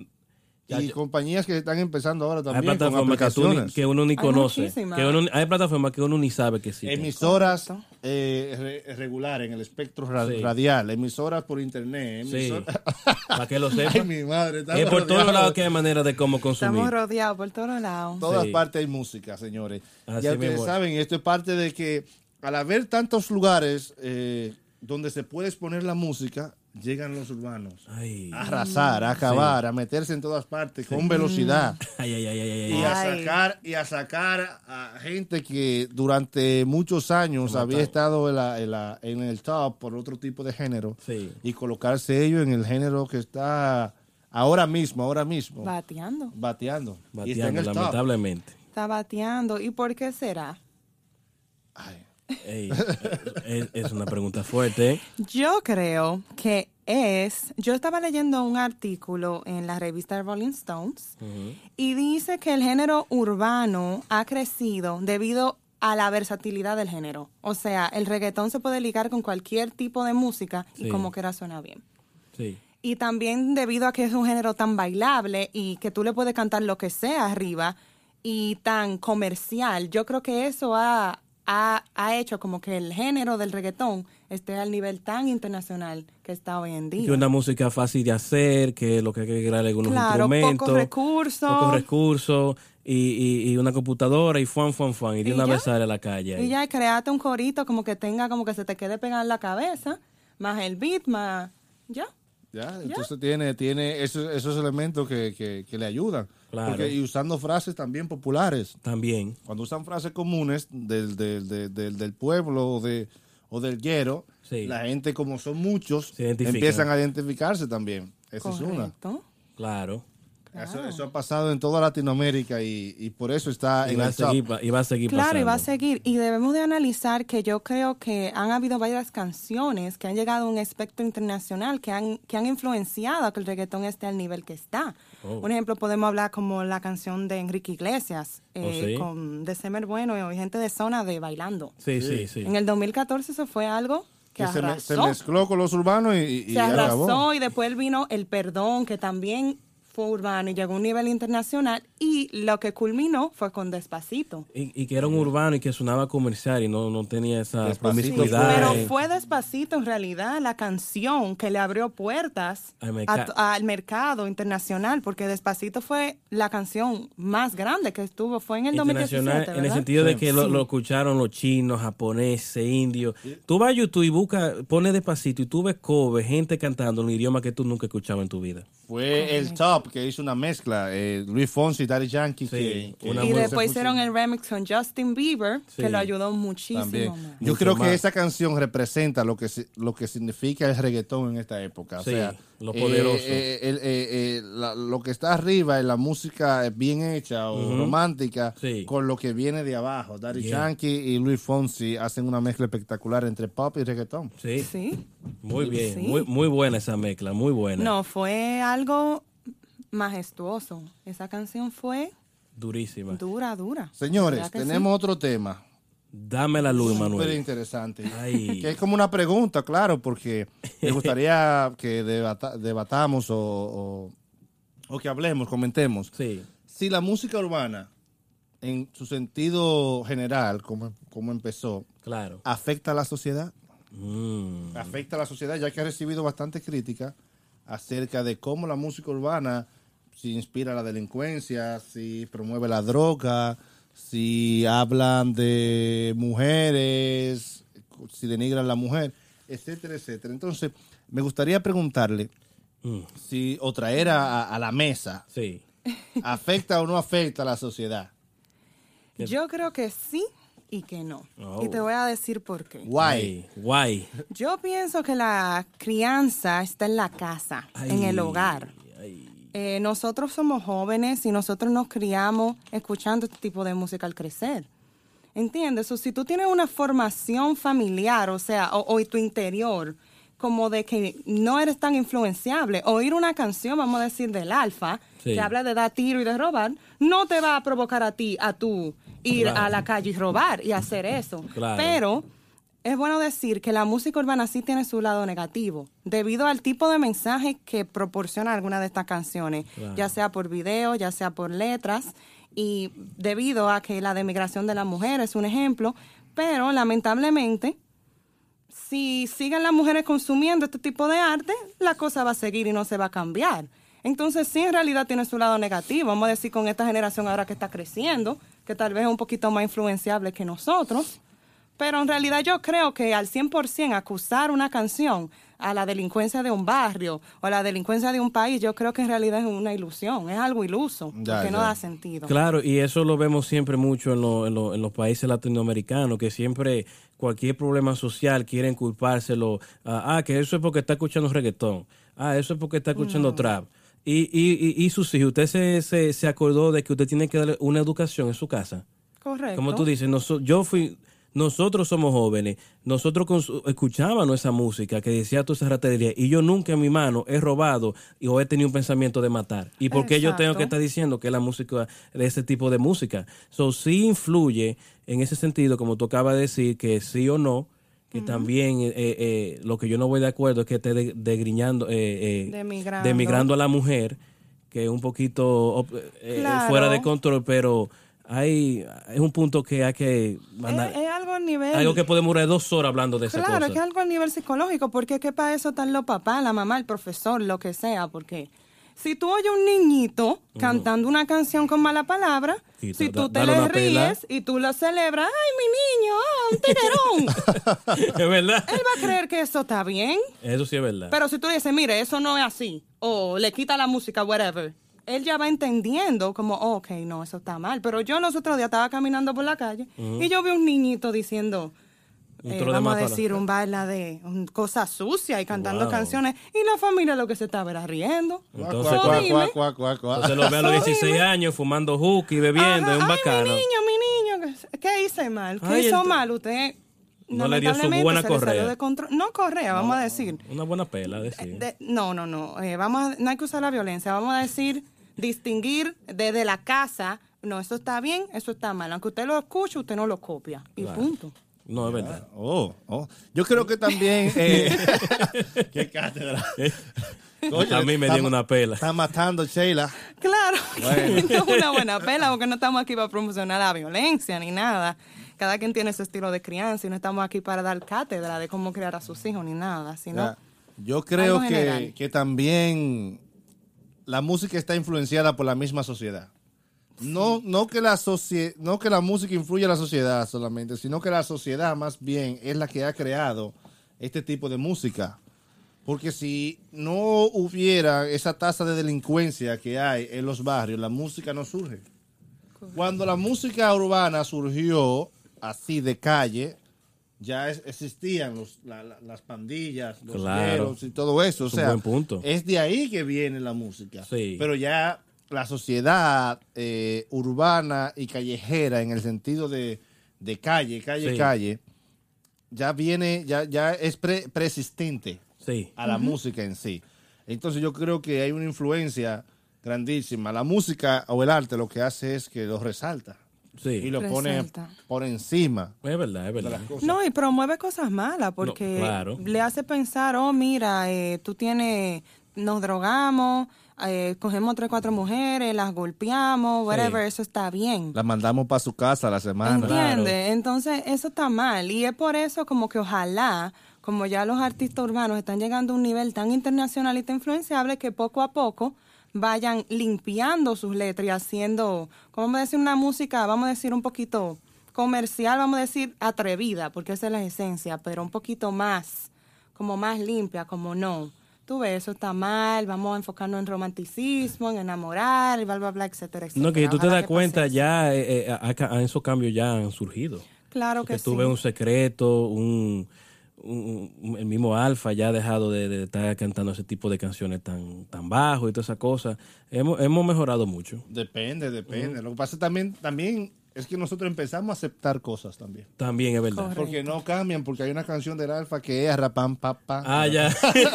Ya, y yo- compañías que están empezando ahora Hay también con plataformas que, tú uno ni Hay conoce. muchísimas. Que uno, hay plataformas que uno ni sabe que existen. Emisoras eh, re- regulares en el espectro ra- Sí. radial, emisoras por internet. Sí. emisora- Para que lo Ay, sepan. mi madre. Es por todos lados que hay manera de cómo consumir. Estamos rodeados por todos lados. En todas Sí. partes hay música, señores. Así ya ustedes saben, esto es parte de que al haber tantos lugares eh, donde se puede exponer la música, llegan los urbanos. Ay. A arrasar, a acabar, a meterse en todas partes con velocidad. Ay, ay, ay, ay, ay, Y ay. a sacar, y a sacar a gente que durante muchos años había estado en, la- en la- en el top por otro tipo de género Sí. y colocarse ellos en el género que está ahora mismo, ahora mismo, Bateando. bateando. y está en Bateando, top. lamentablemente. Está bateando. ¿Y por qué será? Ay. Ey, es, es una pregunta fuerte. ¿eh? Yo creo que es. Yo estaba leyendo un artículo en la revista Rolling Stones y dice que el género urbano ha crecido debido a la versatilidad del género. O sea, el reggaetón se puede ligar con cualquier tipo de música y Sí. como quiera suena bien. Sí. Y también debido a que es un género tan bailable y que tú le puedes cantar lo que sea arriba y tan comercial, yo creo que eso ha, ha, ha hecho como que el género del reggaetón esté al nivel tan internacional que está hoy en Que día. una música fácil de hacer, que lo que hay que agregar algunos Claro, instrumentos. pocos recursos. Pocos recursos. Y, y, y una computadora y fuan, fuan, fuan. Y de Y una ya. vez sale a la calle. ahí. Y ya créate un corito como que tenga, como que se te quede pegado en la cabeza, más el beat, más... Ya. Ya, entonces tiene, tiene esos, esos elementos que, que- que le ayudan. Claro. Porque, y usando frases también populares. También. Cuando usan frases comunes del, del, del, del- del pueblo o, de, o del guero, Sí. la gente, como son muchos, empiezan a identificarse también. Esa es una. Correcto. Eso, eso ha pasado en toda Latinoamérica y, y por eso está Y en va, a el top. seguir, pa- y va a seguir Claro, pasando. y va a seguir. Y debemos de analizar que yo creo que han habido varias canciones que han llegado a un espectro internacional que han, que han influenciado a que el reggaetón esté al nivel que está. Oh. Un ejemplo, podemos hablar como la canción de Enrique Iglesias, eh, Oh, sí. con De Semer Bueno y gente de zona de bailando. Sí, sí, sí. En el 2014 eso fue algo que Que se, me- se mezcló con los urbanos y, y- y se arrasó acabó. y después vino El Perdón, que también urbano y llegó a un nivel internacional Y lo que culminó fue con Despacito. Y, y que era un urbano y que sonaba comercial y no, no tenía esa Despacito Sí, promiscuidad. pero fue Despacito en realidad la canción que le abrió puertas Al a mercado internacional, porque Despacito fue la canción más grande que estuvo, fue en el internacional 2017, en el sentido de que lo, Sí. lo escucharon los chinos, japoneses, indios. Tú vas a YouTube y buscas, pones despacito y tú ves covers, gente cantando en un idioma que tú nunca escuchabas en tu vida. Fue el top que hizo una mezcla, eh, Luis Fonsi, Daddy Yankee, Sí, que, que una Y después hicieron el remix con Justin Bieber, Sí. que lo ayudó muchísimo más. Yo Mucho creo más. que esa canción representa lo que lo que significa el reggaetón en esta época. O Sí, sea, lo eh, poderoso. eh, el- eh, eh, la- lo que está arriba es la música bien hecha o romántica Sí. con lo que viene de abajo. Daddy Yeah. Yankee y Luis Fonsi hacen una mezcla espectacular entre pop y reggaetón. Sí, Sí. muy bien, Sí. muy, muy buena esa mezcla, muy buena. No, fue algo majestuoso. Esa canción fue Durísima. dura, dura. Señores, ¿Verdad que tenemos otro tema Dame la luz, súper Manuel. interesante. Ay. Que es como una pregunta, claro, porque me gustaría que debata- debatamos o, o- o que hablemos, comentemos. Sí. Si la música urbana, en su sentido general, como, como empezó, Claro. afecta a la sociedad, Mm. afecta a la sociedad, ya que ha recibido bastante crítica acerca de cómo la música urbana si inspira la delincuencia, si promueve la droga, si hablan de mujeres, si denigran a la mujer, etcétera, etcétera. Entonces, me gustaría preguntarle Mm. si, o traer a, a la mesa, Sí. ¿afecta o no afecta a la sociedad? Yo creo que sí y que no. Oh. Y te voy a decir por qué. Guay. Ay, Guay. Yo pienso que la crianza está en la casa, en el hogar. Ay. Eh, nosotros somos jóvenes y nosotros nos criamos escuchando este tipo de música al crecer. ¿Entiendes? O si tú tienes una formación familiar, o sea, o, o tu interior, como de que no eres tan influenciable, oír una canción, vamos a decir, del alfa, Sí. que habla de dar tiro y de robar, no te va a provocar a ti, a tú, ir Claro. a la calle y robar y hacer eso. Claro. Pero es bueno decir que la música urbana sí tiene su lado negativo, debido al tipo de mensaje que proporciona alguna de estas canciones, Claro. ya sea por video, ya sea por letras, y debido a que la demigración de la mujer es un ejemplo, pero lamentablemente, si siguen las mujeres consumiendo este tipo de arte, la cosa va a seguir y no se va a cambiar. Entonces sí, en realidad tiene su lado negativo, vamos a decir con esta generación ahora que está creciendo, que tal vez es un poquito más influenciable que nosotros, pero en realidad yo creo que al 100% acusar una canción a la delincuencia de un barrio o a la delincuencia de un país, yo creo que en realidad es una ilusión, es algo iluso, Ya, porque no da sentido. Claro, y eso lo vemos siempre mucho en, lo- en lo- en los países latinoamericanos, que siempre cualquier problema social quieren culpárselo. a, ah, que eso es porque está escuchando reggaetón. Ah, eso es porque está escuchando trap. Y, y, y, y sus hijos, ¿usted se, se, se acordó de que usted tiene que darle una educación en su casa? Correcto. Como tú dices, noso- yo fui, nosotros somos jóvenes, nosotros escuchábamos esa música que decía toda esa ratería y yo nunca en mi mano he robado y, o he tenido un pensamiento de matar. ¿Y por qué yo tengo que estar diciendo que es la música de ese tipo de música? So, sí influye en ese sentido, como tú acabas de decir, que sí o no, que también eh, eh, lo que yo no voy de acuerdo es que esté de- degriñando, eh, eh, Demigrando. demigrando a la mujer, que es un poquito eh, Claro. fuera de control, pero hay es un punto que hay que mandar. es, es algo a nivel... algo que podemos durar dos horas hablando de esa Claro, que es algo a nivel psicológico, porque es que para eso están los papás, la mamá, el profesor, lo que sea, porque si tú oyes un niñito cantando una canción con mala palabra, Quita, si da- tú te le ríes y tú lo celebras, ¡ay, mi niño! ¡Ah, un tiguerón! es verdad. Él va a creer que eso está bien, Eso sí es verdad. pero si tú dices, mire, eso no es así, o le quita la música, whatever, él ya va entendiendo como, oh, ok, no, eso está mal. Pero yo los otros días estaba caminando por la calle y yo vi un niñito diciendo, Un eh, toro de vamos a decir, un baila de un, cosas sucias y cantando Wow. canciones. Y la familia lo que se estaba era riendo. Entonces, dime. cuac, cuac, cuac. Entonces lo ve a los 16 años fumando hook y bebiendo, es un Ay, bacano. mi niño, mi niño, ¿qué- ¿qué hice mal? ¿Qué Ay, hizo mal? Usted No le dio su buena correa. de. No correa, vamos a decir. Una buena pela, decir. De- no, no, no. eh, vamos a- no hay que usar la violencia. Vamos a decir, distinguir desde la casa. No, eso está bien, eso está mal. Aunque usted lo escuche, usted no lo copia. Y Claro. punto. No, es verdad. Oh, oh. Yo creo que también. eh, qué cátedra. Oye, a mí me dieron una pela. Está matando Sheila. Claro, Bueno. no es una buena pela porque no estamos aquí para promocionar la violencia ni nada. Cada quien tiene su estilo de crianza y no estamos aquí para dar cátedra de cómo criar a sus hijos ni nada, sino Ya. Yo creo que, que también la música está influenciada por la misma sociedad. No, no, que la socie- no que la música influye a la sociedad solamente, sino que la sociedad más bien es la que ha creado este tipo de música. Porque si no hubiera esa tasa de delincuencia que hay en los barrios, la música no surge. Cuando la música urbana surgió así de calle, ya es- existían los- la- la- las pandillas, los Claro. y todo eso. O Es sea, buen punto. es de ahí que viene la música. Sí. Pero ya la sociedad eh, urbana y callejera, en el sentido de, de calle, calle, Sí. calle, ya viene, ya, ya es pre- persistente Sí. a la música en sí. Entonces yo creo que hay una influencia grandísima. La música o el arte lo que hace es que lo resalta y Sí. lo pone por encima Es verdad, es verdad. las. No, y promueve cosas malas porque claro. le hace pensar, oh, mira, eh, tú tienes, nos drogamos, eh, cogemos tres, cuatro mujeres, las golpeamos, whatever, eso está bien. La mandamos para su casa a la semana. ¿Entiendes? Entonces, eso está mal. Y es por eso como que ojalá, como ya los artistas urbanos están llegando a un nivel tan internacional y tan influenciable, que poco a poco vayan limpiando sus letras y haciendo, como vamos a decir, una música, vamos a decir, un poquito comercial, vamos a decir, atrevida, porque esa es la esencia, pero un poquito más, como más limpia, como no. Tú ves, eso está mal, vamos a enfocarnos en romanticismo, en enamorar, y bla, bla, bla, etcétera, etcétera. No, que tú te das que cuenta, pase ya eh, eh, esos cambios ya han surgido. Claro Porque que tú sí. ves un secreto, un, un- un- el mismo Alfa ya ha dejado de, de estar cantando ese tipo de canciones tan, tan bajo y todas esas cosas. Hemos, hemos mejorado mucho. Depende, depende. Lo que pasa también, también es que nosotros empezamos a aceptar cosas también. También es verdad. Correcto. Porque no cambian, porque hay una canción del Alfa que es rapam papá. Ah, ya.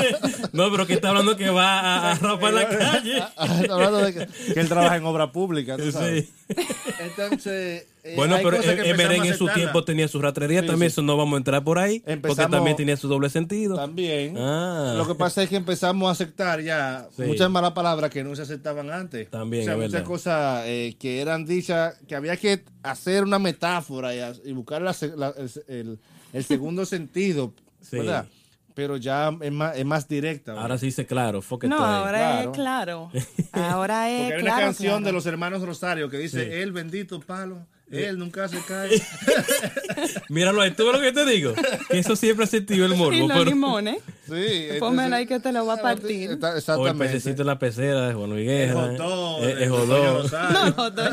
no, pero que está hablando que va a, a rapar la calle. hablando de que, que él trabaja en obra pública, tú sabes. Sí. Entonces, eh, Bueno, pero cosas que en, su tiempo tenía su ratrería Sí, también, sí. eso no vamos a entrar por ahí, porque Empezamos- también tenía su doble sentido. También. Ah. Lo que pasa es que empezamos a aceptar ya Sí. muchas malas palabras que no se aceptaban antes. También, O sea, es muchas verdad. cosas eh, que eran dichas, que había que hacer una metáfora y, a- y buscar la se- la- el, el- el segundo sentido, Sí. ¿verdad? Pero ya es más, es más directa. ¿verdad? Ahora sí dice claro, No, ahora Claro. es claro. Ahora es Porque hay claro, una canción claro. de los hermanos Rosario que dice, Sí. el bendito palo, él nunca se cae. Míralo ahí, tú ves lo que te digo. Que eso siempre ha sentido el morbo. Y los pero- limones. sí, Pónmela ahí que te lo va a partir. Está- O el Exactamente. pececito en la pecera de Juan Luis El Guerra. hot dog, Eh, el el. No, hot dog.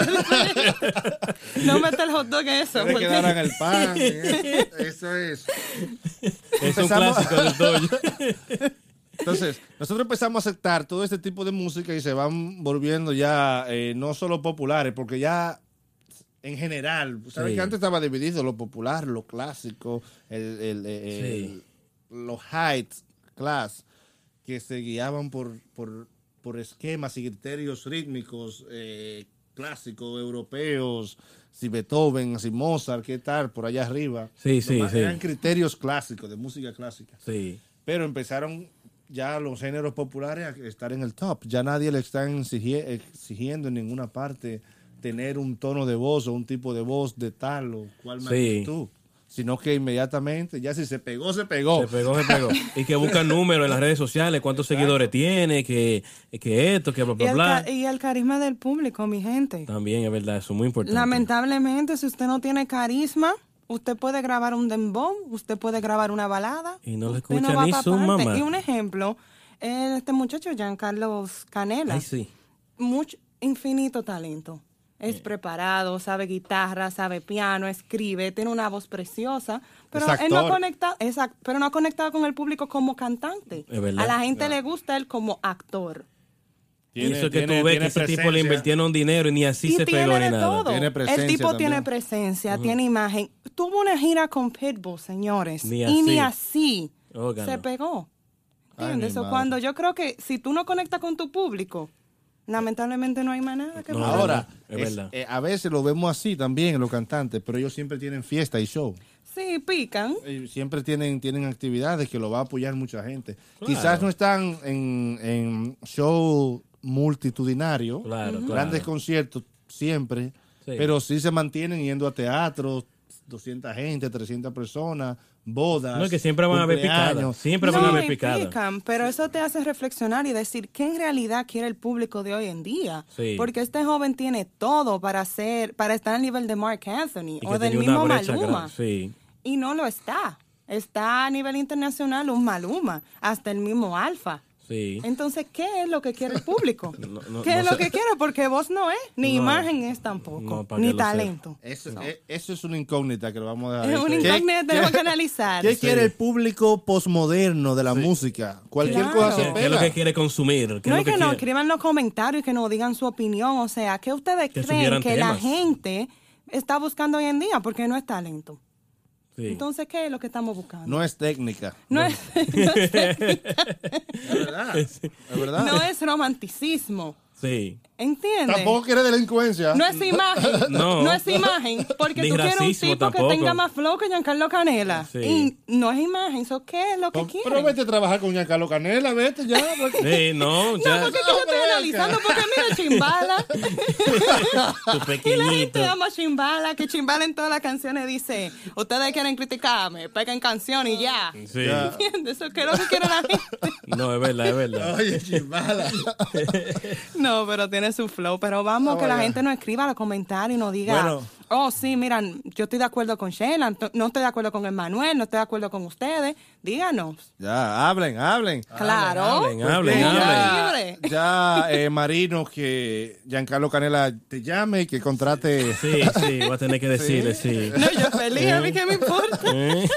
no mete el hot dog en eso. Porque- que daran el pan. ¿eh? Eso es. Es un Empezamos- clásico del Toño. Entonces, nosotros empezamos a aceptar todo este tipo de música y se van volviendo ya eh, no solo populares, porque ya en general, ¿sabes Sí. que antes estaba dividido lo popular, lo clásico, el, el- el- los high class, que se guiaban por, por, por esquemas y criterios rítmicos eh, clásicos, europeos, si Beethoven, si Mozart, qué tal, por allá arriba. Sí, sí, Nomás sí. Eran criterios clásicos, de música clásica. Sí. Pero empezaron ya los géneros populares a estar en el top. Ya nadie le está exigi- exigiendo en ninguna parte tener un tono de voz o un tipo de voz de tal o cual Sí. magnitud. Sino que inmediatamente, ya si se pegó, se pegó. Se pegó, se pegó. Y que buscan números en las redes sociales, cuántos seguidores tiene, que, que esto, que bla, bla, bla. y el carisma del público, mi gente. También es verdad, eso es muy importante. Lamentablemente, si usted no tiene carisma, usted puede grabar un dembow, usted puede grabar una balada. Y no le escucha va ni su parte. mamá. Y un ejemplo, eh, este muchacho, Giancarlos Canela. Ay, sí. mucho, infinito talento. Es preparado, sabe guitarra, sabe piano, escribe, tiene una voz preciosa, pero él no conecta, exact- pero no ha conectado con el público como cantante. Es verdad. A la gente le gusta él como actor. y eso que tú ves que ese tipo le invirtieron dinero y ni así y se tiene pegó ni nada. Tiene presencia el tipo también. tiene presencia, tiene imagen. Tuvo una gira con Pitbull, señores. Ni y ni así. se pegó. ¿Entiendes? cuando yo creo que si tú no conectas con tu público, Lamentablemente no hay más nada que No, ver. Ahora, es eh, a veces lo vemos así también en los cantantes, pero ellos siempre tienen fiesta y show. Sí, pican. Eh, Siempre tienen, tienen actividades que lo va a apoyar mucha gente. Quizás no están en, en show multitudinario, Claro, claro. grandes conciertos siempre, Sí. pero sí se mantienen yendo a teatros, 200 gente, 300 personas, bodas. No, es que siempre van a haber picadas. Siempre van a haber picadas. pican, pero eso te hace reflexionar y decir qué en realidad quiere el público de hoy en día. Sí. Porque este joven tiene todo para ser, para estar al nivel de Mark Anthony Y o del mismo Maluma. Sí. Y no lo está. Está a nivel internacional un Maluma, hasta el mismo Alfa. Sí. Entonces, ¿qué es lo que quiere el público? No, no, ¿Qué no es lo que quiere? Porque vos no es, ni No. imagen es tampoco, ni que talento. Eso, eh, eso es una incógnita que lo vamos a dejar. Es una ¿Qué- incógnita que tenemos que analizar. ¿Qué Sí. quiere el público posmoderno de la música? Cualquier Claro. cosa se ¿Qué, qué es lo que quiere consumir? ¿Qué No es lo que, nos escriban los comentarios y que nos digan su opinión. O sea, ¿qué ustedes Que creen que la gente está buscando hoy en día? Porque no es talento. Sí. Entonces, ¿qué es lo que estamos buscando? No es técnica. No, es, no es- Es verdad. Es verdad. no es romanticismo. sí. ¿Entiendes? Tampoco quiere delincuencia. No es imagen. No. No. es imagen. Porque Ni tú quieres un tipo tampoco. que tenga más flow que Giancarlo Canela. Sí. Y no es imagen. ¿Eso qué es lo que No, quieren? pero vete a trabajar con Giancarlo Canela, vete ya. porque- Sí, no, ya. No, porque es que yo estoy Hombre, analizando porque mira Chimbala. tu Y la gente ama Chimbala, que Chimbala en todas las canciones dice, ustedes quieren criticarme, peguen canción y ya. Sí. Ya. ¿Entiendes? Eso que es lo que quiere la gente. No, es verdad, es verdad. Oye, chimbala. No, pero tiene su flow. Pero vamos, que la gente nos escriba los comentarios y nos diga, Bueno. oh, sí, miran, yo estoy de acuerdo con Sheila, no estoy de acuerdo con Emmanuel, no estoy de acuerdo con ustedes. Díganos. Ya, hablen, hablen. claro. hablen, hablen, hablen. ya- Ya, eh, Marino, que Giancarlo Canela te llame y que contrate. Sí, sí, voy a tener que decirle, sí. No, yo feliz, a mí que me importa. ¿Eh?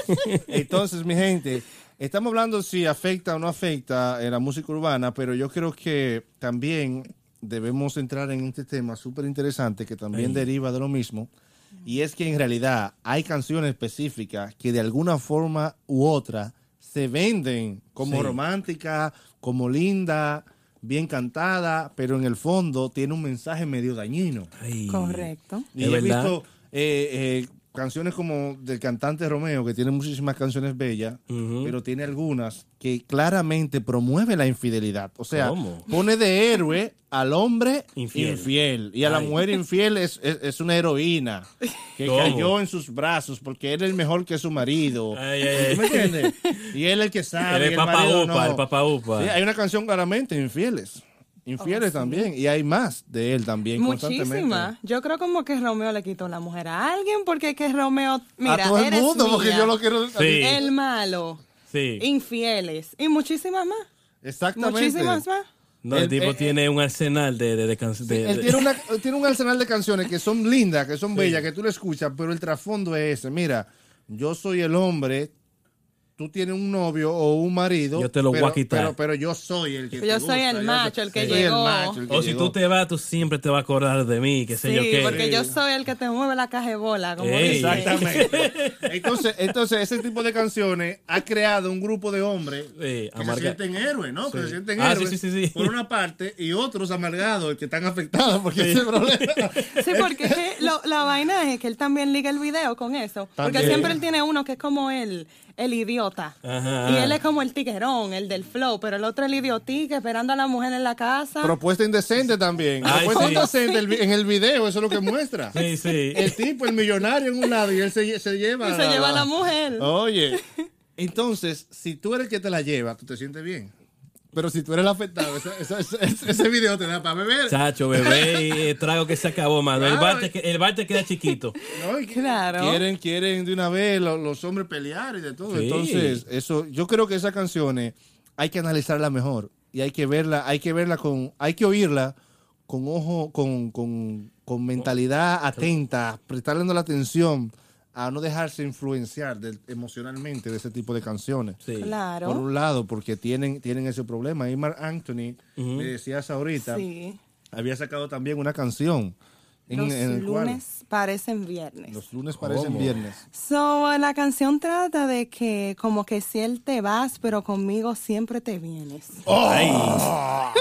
Entonces, mi gente, estamos hablando si afecta o no afecta en la música urbana, pero yo creo que también debemos entrar en este tema súper interesante que también deriva de lo mismo. Y es que en realidad hay canciones específicas que de alguna forma u otra se venden como Sí. romántica, como linda, bien cantada, pero en el fondo tiene un mensaje medio dañino. Ay. Correcto. Y ¿Es he verdad? visto eh, eh, canciones como del cantante Romeo, que tiene muchísimas canciones bellas, pero tiene algunas que claramente promueve la infidelidad. O sea, ¿Cómo? pone de héroe al hombre Infiel. infiel. y a la mujer infiel es, es, es una heroína que ¿Cómo? cayó en sus brazos porque él es mejor que su marido. Ay, ay, ay. ¿Tú ¿Me entiendes? Y él es el que sabe. El papá marido upa, no. el papá upa. Sí, hay una canción claramente, infieles. Infieles también. Y hay más de él también. constantemente. Muchísimas. Yo creo como que Romeo le quitó la mujer a alguien porque es que Romeo, mira, a todo el mundo, porque yo lo quiero. Sí. el malo, Sí. infieles y muchísimas más. Exactamente. Muchísimas más. No, el Él- tipo él- tiene un arsenal de, de, de canciones. Sí, él tiene, una- tiene un arsenal de canciones que son lindas, que son bellas, que tú le escuchas, pero el trasfondo es ese. Mira, yo soy el hombre, tú tienes un novio o un marido. Yo te lo voy pero, a quitar. Pero, pero yo soy el que Yo te soy el gusta, yo macho, soy- el que llegó. macho, el que O si llegó. tú te vas, tú siempre te vas a acordar de mí, qué sé Sí, yo qué. porque yo soy el que te mueve la caja de bola, como Ey. dice. Exactamente. Entonces, entonces, ese tipo de canciones ha creado un grupo de hombres Sí, que amarga- se sienten héroes, ¿no? Que Sí. se sienten Ah, héroes sí, sí, sí, sí. por una parte y otros amargados que están afectados porque ese problema. Sí, porque que lo- la vaina es que él también liga el video con eso. Porque siempre él tiene uno que es como el, el idiota. Ajá. Y él es como el tiguerón, el del flow. Pero el otro el idiotica esperando a la mujer en la casa. Propuesta indecente también. Ay, Propuesta sí. indecente el en el video, eso es lo que muestra. Sí, sí. El tipo, el millonario en un lado y él se, se lleva y se lleva a la mujer. Oye, entonces, si tú eres el que te la lleva, tú te sientes bien. Pero si tú eres el afectado, ese video te da para beber. Chacho, bebé, y el trago que se acabó, mano. El Claro. bar te, el bar te queda chiquito. ¿no? Y Claro. Quieren, quieren de una vez lo- los, hombres pelear y de todo. Sí. Entonces, eso, yo creo que esas canciones hay que analizarla mejor y hay que verla, hay que verla con, hay que oírla con ojo, con, con, con mentalidad atenta, prestarle la atención a no dejarse influenciar emocionalmente de ese tipo de canciones. Sí. Claro. Por un lado, porque tienen, tienen ese problema. Y Mark Anthony, me decías ahorita, Sí. había sacado también una canción En- Los en el cual- lunes parecen viernes. Los lunes parecen ¿Cómo? viernes. So, la canción trata de que como que si él te vas, pero conmigo siempre te vienes. Ay,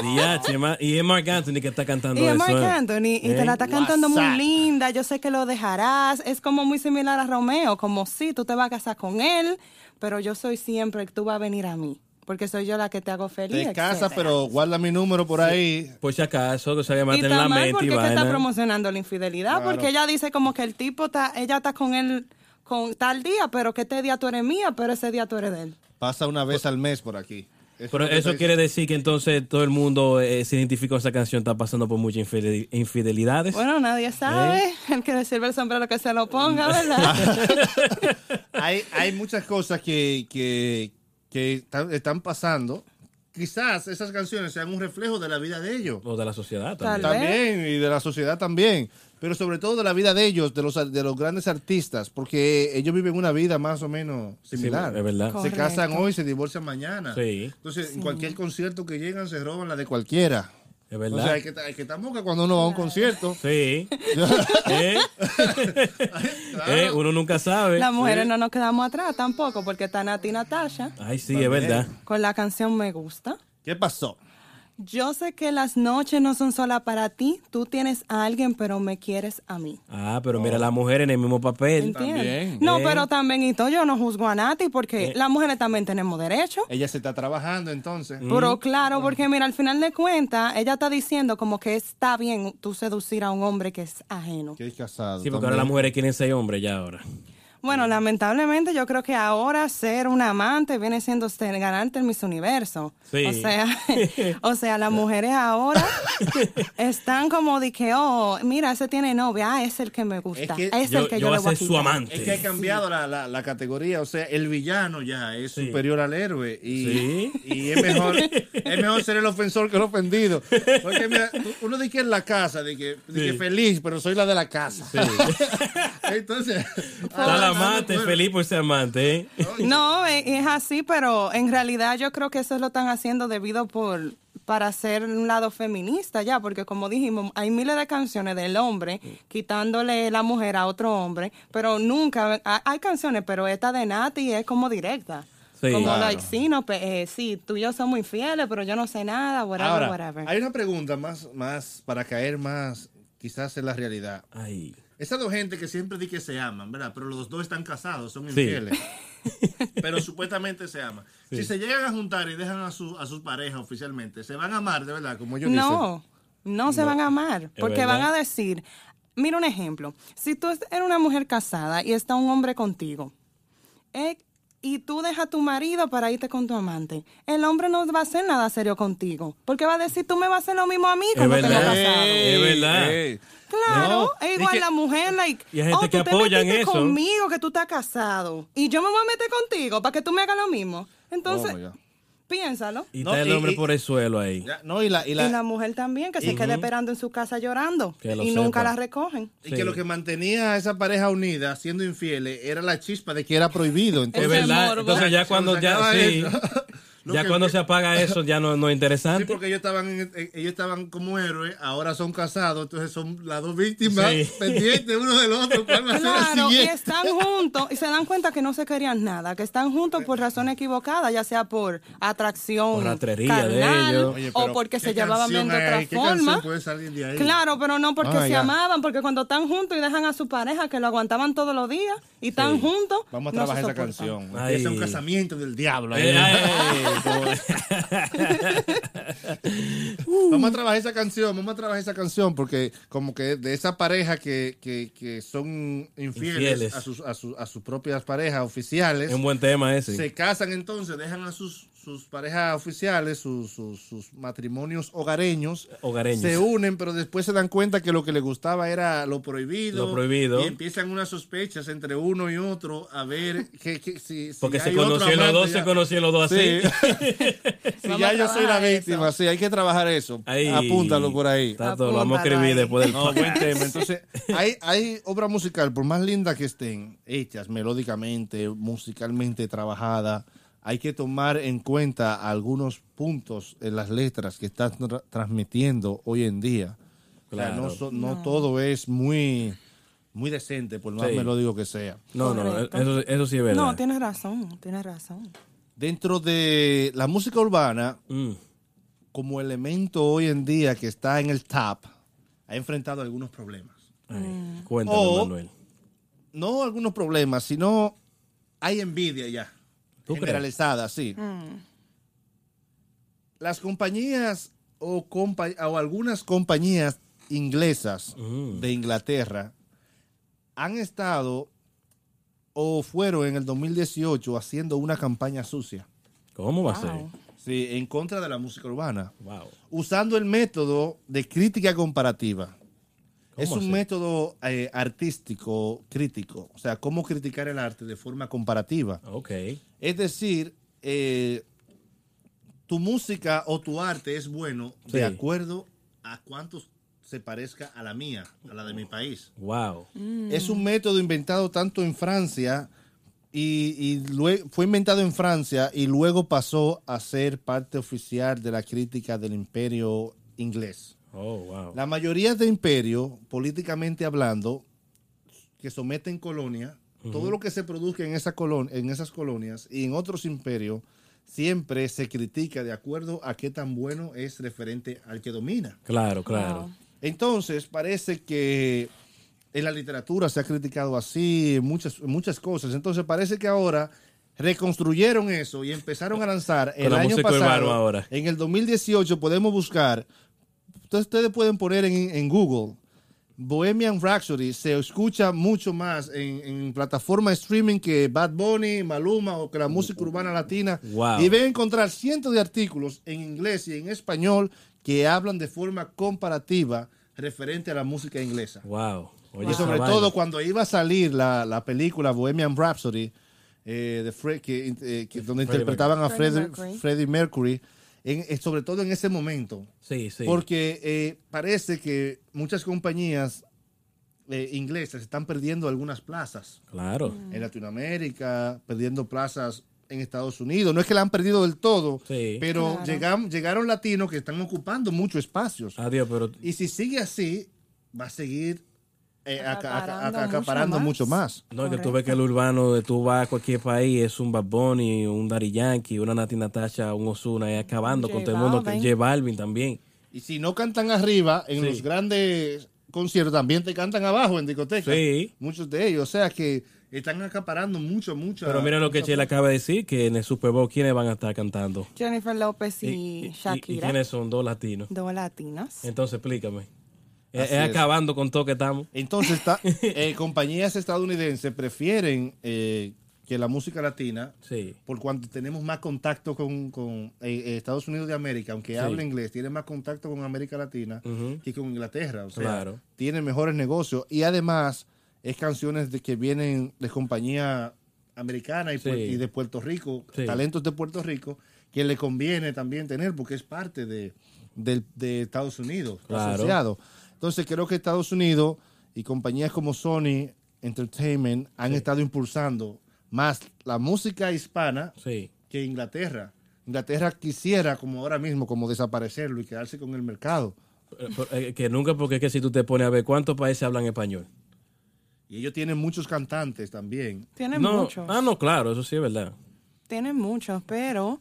diache, ma- y es Mark Anthony que está cantando Y es eso. Marc ¿eh? Anthony, y te la está cantando muy linda, yo sé que lo dejarás, es como muy similar a Romeo, como si tú te vas a casar con él, pero yo soy siempre que tú vas a venir a mí, porque soy yo la que te hago feliz. Te casas, pero guarda mi número por ahí. Por si acaso, que se le Y maten la mente porque y es que está vaina. promocionando la infidelidad, Claro. porque ella dice como que el tipo está, ella está con él con tal día, pero que este día tú eres mía, pero ese día tú eres de él. Pasa una vez al mes por aquí. Pero eso quiere decir que entonces todo el mundo eh, se identifica con esa canción, está pasando por muchas infidel- infidelidades. Bueno, nadie sabe, el que le sirve el sombrero que se lo ponga, ¿verdad? hay, hay muchas cosas que, que, que están, están pasando. Quizás esas canciones sean un reflejo de la vida de ellos. O de la sociedad también. También, y de la sociedad también. Pero sobre todo de la vida de ellos, de los, de los grandes artistas, porque ellos viven una vida más o menos similar. Sí, es verdad. Se casan hoy, se divorcian mañana. Sí. Entonces, en cualquier concierto que llegan, se roban la de cualquiera. Es O verdad. sea, hay que, hay que estar moca cuando uno va a un concierto. Sí. ¿Eh? ¿Eh? Uno nunca sabe. Las mujeres no nos quedamos atrás tampoco, porque está Nati Natasha Ay, sí, es verdad. con la canción Me Gusta. ¿Qué pasó? Yo sé que las noches no son solas para ti, tú tienes a alguien, pero me quieres a mí. Ah, pero mira, la mujer en el mismo papel. ¿Entiendes? También. No, Eh. pero también, y todo, yo no juzgo a Nati porque las mujeres también tenemos derecho. Ella se está trabajando entonces. Mm. Pero claro, porque mira, al final de cuentas, ella está diciendo como que está bien tú seducir a un hombre que es ajeno. Que es casado. Sí, porque ahora las mujeres quieren ser hombres ya ahora. Bueno, lamentablemente yo creo que ahora ser un amante viene siendo ser, ganarte el Miss Universo. Sí. O sea, o sea, las mujeres ahora están como de que, oh, mira, ese tiene novia, ah, es el que me gusta, que es yo el que yo yo, voy le a voy a ser su quitar". amante. Es que ha cambiado la, la, la categoría, o sea, el villano ya es Sí. superior al héroe y, Sí. y es mejor es mejor ser el ofensor que el ofendido. Porque mira, uno dice que en la casa, de que, de Sí. que feliz, pero soy la de la casa. Entonces, amante, feliz por ser amante. ¿eh? No, e- es así, pero en realidad yo creo que eso lo están haciendo debido por para hacer un lado feminista ya, porque como dijimos, hay miles de canciones del hombre quitándole la mujer a otro hombre, pero nunca, ha- hay canciones, pero esta de Nati es como directa. Sí. como Claro. like, sí, no, pe- eh, sí, tú y yo somos infieles, pero yo no sé nada, whatever, Ahora, whatever. hay una pregunta más, más para caer más quizás en la realidad. Ay. Esas dos gente que siempre di que se aman, ¿verdad? Pero los dos están casados, son Sí. infieles. Pero supuestamente se aman. Si se llegan a juntar y dejan a, su, a sus parejas oficialmente, ¿se van a amar de verdad, como ellos dicen? No, no se van a amar, porque van a decir, mira un ejemplo, si tú eres una mujer casada y está un hombre contigo, eh, y tú dejas a tu marido para irte con tu amante, el hombre no va a hacer nada serio contigo, porque va a decir, tú me vas a hacer lo mismo a mí Es como tengo verdad. casado. Es verdad. Claro, No, es igual que- la mujer, like, Y hay gente oh, que tú te apoyan metiste eso. conmigo que tú estás casado y yo me voy a meter contigo para que tú me hagas lo mismo. Entonces, Oh. Piénsalo. Y No, está el y- hombre y- por el suelo ahí. Ya, no, y la, y la- y la mujer también, que se quede esperando en su casa llorando y nunca la recogen. y Sí. que lo que mantenía a esa pareja unida siendo infieles era la chispa de que era prohibido. Es Entonces, verdad. ya cuando ya sí. Lo ya que- cuando se apaga eso ya no, no es Sí, interesante. porque ellos estaban, en- eh, ellos estaban como héroes, ahora son casados, entonces son las dos víctimas Sí. pendientes uno del otro. ¿Cuál va a ser el Claro, y están juntos y se dan cuenta que no se querían nada, que están juntos por razones equivocadas, ya sea por atracción Por rastrería de carnal, ellos. Oye, o porque ¿qué se llevaban bien de otra forma. puede salir de ahí? Claro, pero no porque Ah, se ya. amaban, porque cuando están juntos y dejan a su pareja que lo aguantaban todos los días y están juntos. Vamos a no trabajar esa canción. Ay. Es un casamiento del diablo. ahí. Eh, ay, como- Vamos a trabajar esa canción, vamos a trabajar esa canción porque como que de esa pareja que, que, que son infieles, Infieles. A, sus, a, sus, a sus propias parejas oficiales, es un buen tema ese. se casan entonces, dejan a sus, sus parejas oficiales, sus, sus, sus matrimonios hogareños, Hogareños. se unen, pero después se dan cuenta que lo que les gustaba era lo prohibido. Lo prohibido. Y empiezan unas sospechas entre uno y otro a ver que, que- si, si Porque se hay conocieron los dos, ya. se conocieron los dos así. Sí. si ya yo soy la víctima, sí, hay que trabajar eso. Ahí. Apúntalo por ahí. Lo vamos a escribir ahí. después del No, buen tema. Entonces, hay, hay obra musical, por más linda que estén, hechas melódicamente, musicalmente trabajada, hay que tomar en cuenta algunos puntos en las letras que están tra- transmitiendo hoy en día. O sea, Claro. no, so- no todo es muy, muy decente, por más Sí. melódico que sea. No, no, eso, eso sí es verdad. No, tienes razón, tienes razón. Dentro de la música urbana, Mm, como elemento hoy en día que está en el top, ha enfrentado algunos problemas. ay, Cuéntame, O- Manuel. No algunos problemas, sino hay envidia ya. ¿Tú crees? generalizada, sí. Las compañías o, compa- o algunas compañías inglesas Mm. de Inglaterra han estado o fueron en el 2018 haciendo una campaña sucia. ¿Cómo va a ser? Sí, en contra de la música urbana. Wow. usando el método de crítica comparativa. Es un así? método eh, artístico crítico, o sea, cómo criticar el arte de forma comparativa. Ok. Es decir, eh, tu música o tu arte es bueno Sí. de acuerdo a cuánto se parezca a la mía, a la de mi país. Wow. Es un método inventado tanto en Francia y, fue inventado en Francia y luego pasó a ser parte oficial de la crítica del imperio inglés. Oh, wow. La mayoría de imperios, políticamente hablando, que someten colonia, todo lo que se produzca en, esa colon- en esas colonias y en otros imperios, siempre se critica de acuerdo a qué tan bueno es referente al que domina. Claro, claro. Wow. Entonces, parece que en la literatura se ha criticado así, muchas, muchas cosas. Entonces, parece que ahora reconstruyeron eso y empezaron a lanzar el la año música pasado. ahora. En el 2018 podemos buscar, entonces ustedes pueden poner en, en Google Bohemian Rhapsody, se escucha mucho más en, en plataforma de streaming que Bad Bunny, Maluma o que la música urbana latina. Wow. Y ven a encontrar cientos de artículos en inglés y en español que hablan de forma comparativa referente a la música inglesa. Wow. Oye, Y sobre todo cuando iba a salir la, la película Bohemian Rhapsody, eh, de Fre- que, eh, que- donde Freddie interpretaban a Freddie Mercury. Freddie Mercury, en- eh, sobre todo en ese momento. Sí, sí. Porque eh, parece que muchas compañías eh, inglesas están perdiendo algunas plazas Claro. en Latinoamérica, perdiendo plazas en Estados Unidos. No es que la han perdido del todo, Sí. pero Claro. llegam- llegaron latinos que están ocupando muchos espacios. Adiós, pero Y si sigue así, va a seguir eh, aca- aca- Acaparando aca- acaparando mucho mucho más. No, es que tú Correcto. ves que el urbano, de tú vas a cualquier país, es un Bad Bunny, un Daddy Yankee, una Nati Natasha, un Ozuna, y acabando J con todo el mundo. Que. J Balvin también. Y si no cantan arriba, en Sí. los grandes conciertos también te cantan abajo en discotecas. Sí. Muchos de ellos. O sea que están acaparando mucho, mucho. Pero mira lo que Chela acaba de decir, que en el Super Bowl, ¿quiénes van a estar cantando? Jennifer López y, y- y Shakira, quiénes son dos latinos? dos latinas. Entonces, explícame. Es, acabando con todo que estamos. Entonces, está- eh, compañías estadounidenses prefieren eh, que la música latina, Sí. por cuanto tenemos más contacto con, con, eh, eh, Estados Unidos de América, aunque Sí. habla inglés, tiene más contacto con América Latina que con Inglaterra. O sea, Claro. tiene mejores negocios y además es canciones de que vienen de compañía americana y, Sí. puer- y de Puerto Rico, Sí. talentos de Puerto Rico, que le conviene también tener porque es parte de, del- de Estados Unidos, Claro. asociado. Entonces creo que Estados Unidos y compañías como Sony Entertainment han Sí. estado impulsando más la música hispana que Inglaterra. Inglaterra quisiera, como ahora mismo, como desaparecerlo y quedarse con el mercado. Eh, eh, Que nunca, porque es que si tú te pones a ver cuántos países hablan español. Y ellos tienen muchos cantantes también. Tienen no, muchos. Ah, no, claro, eso sí es verdad. Tienen muchos, pero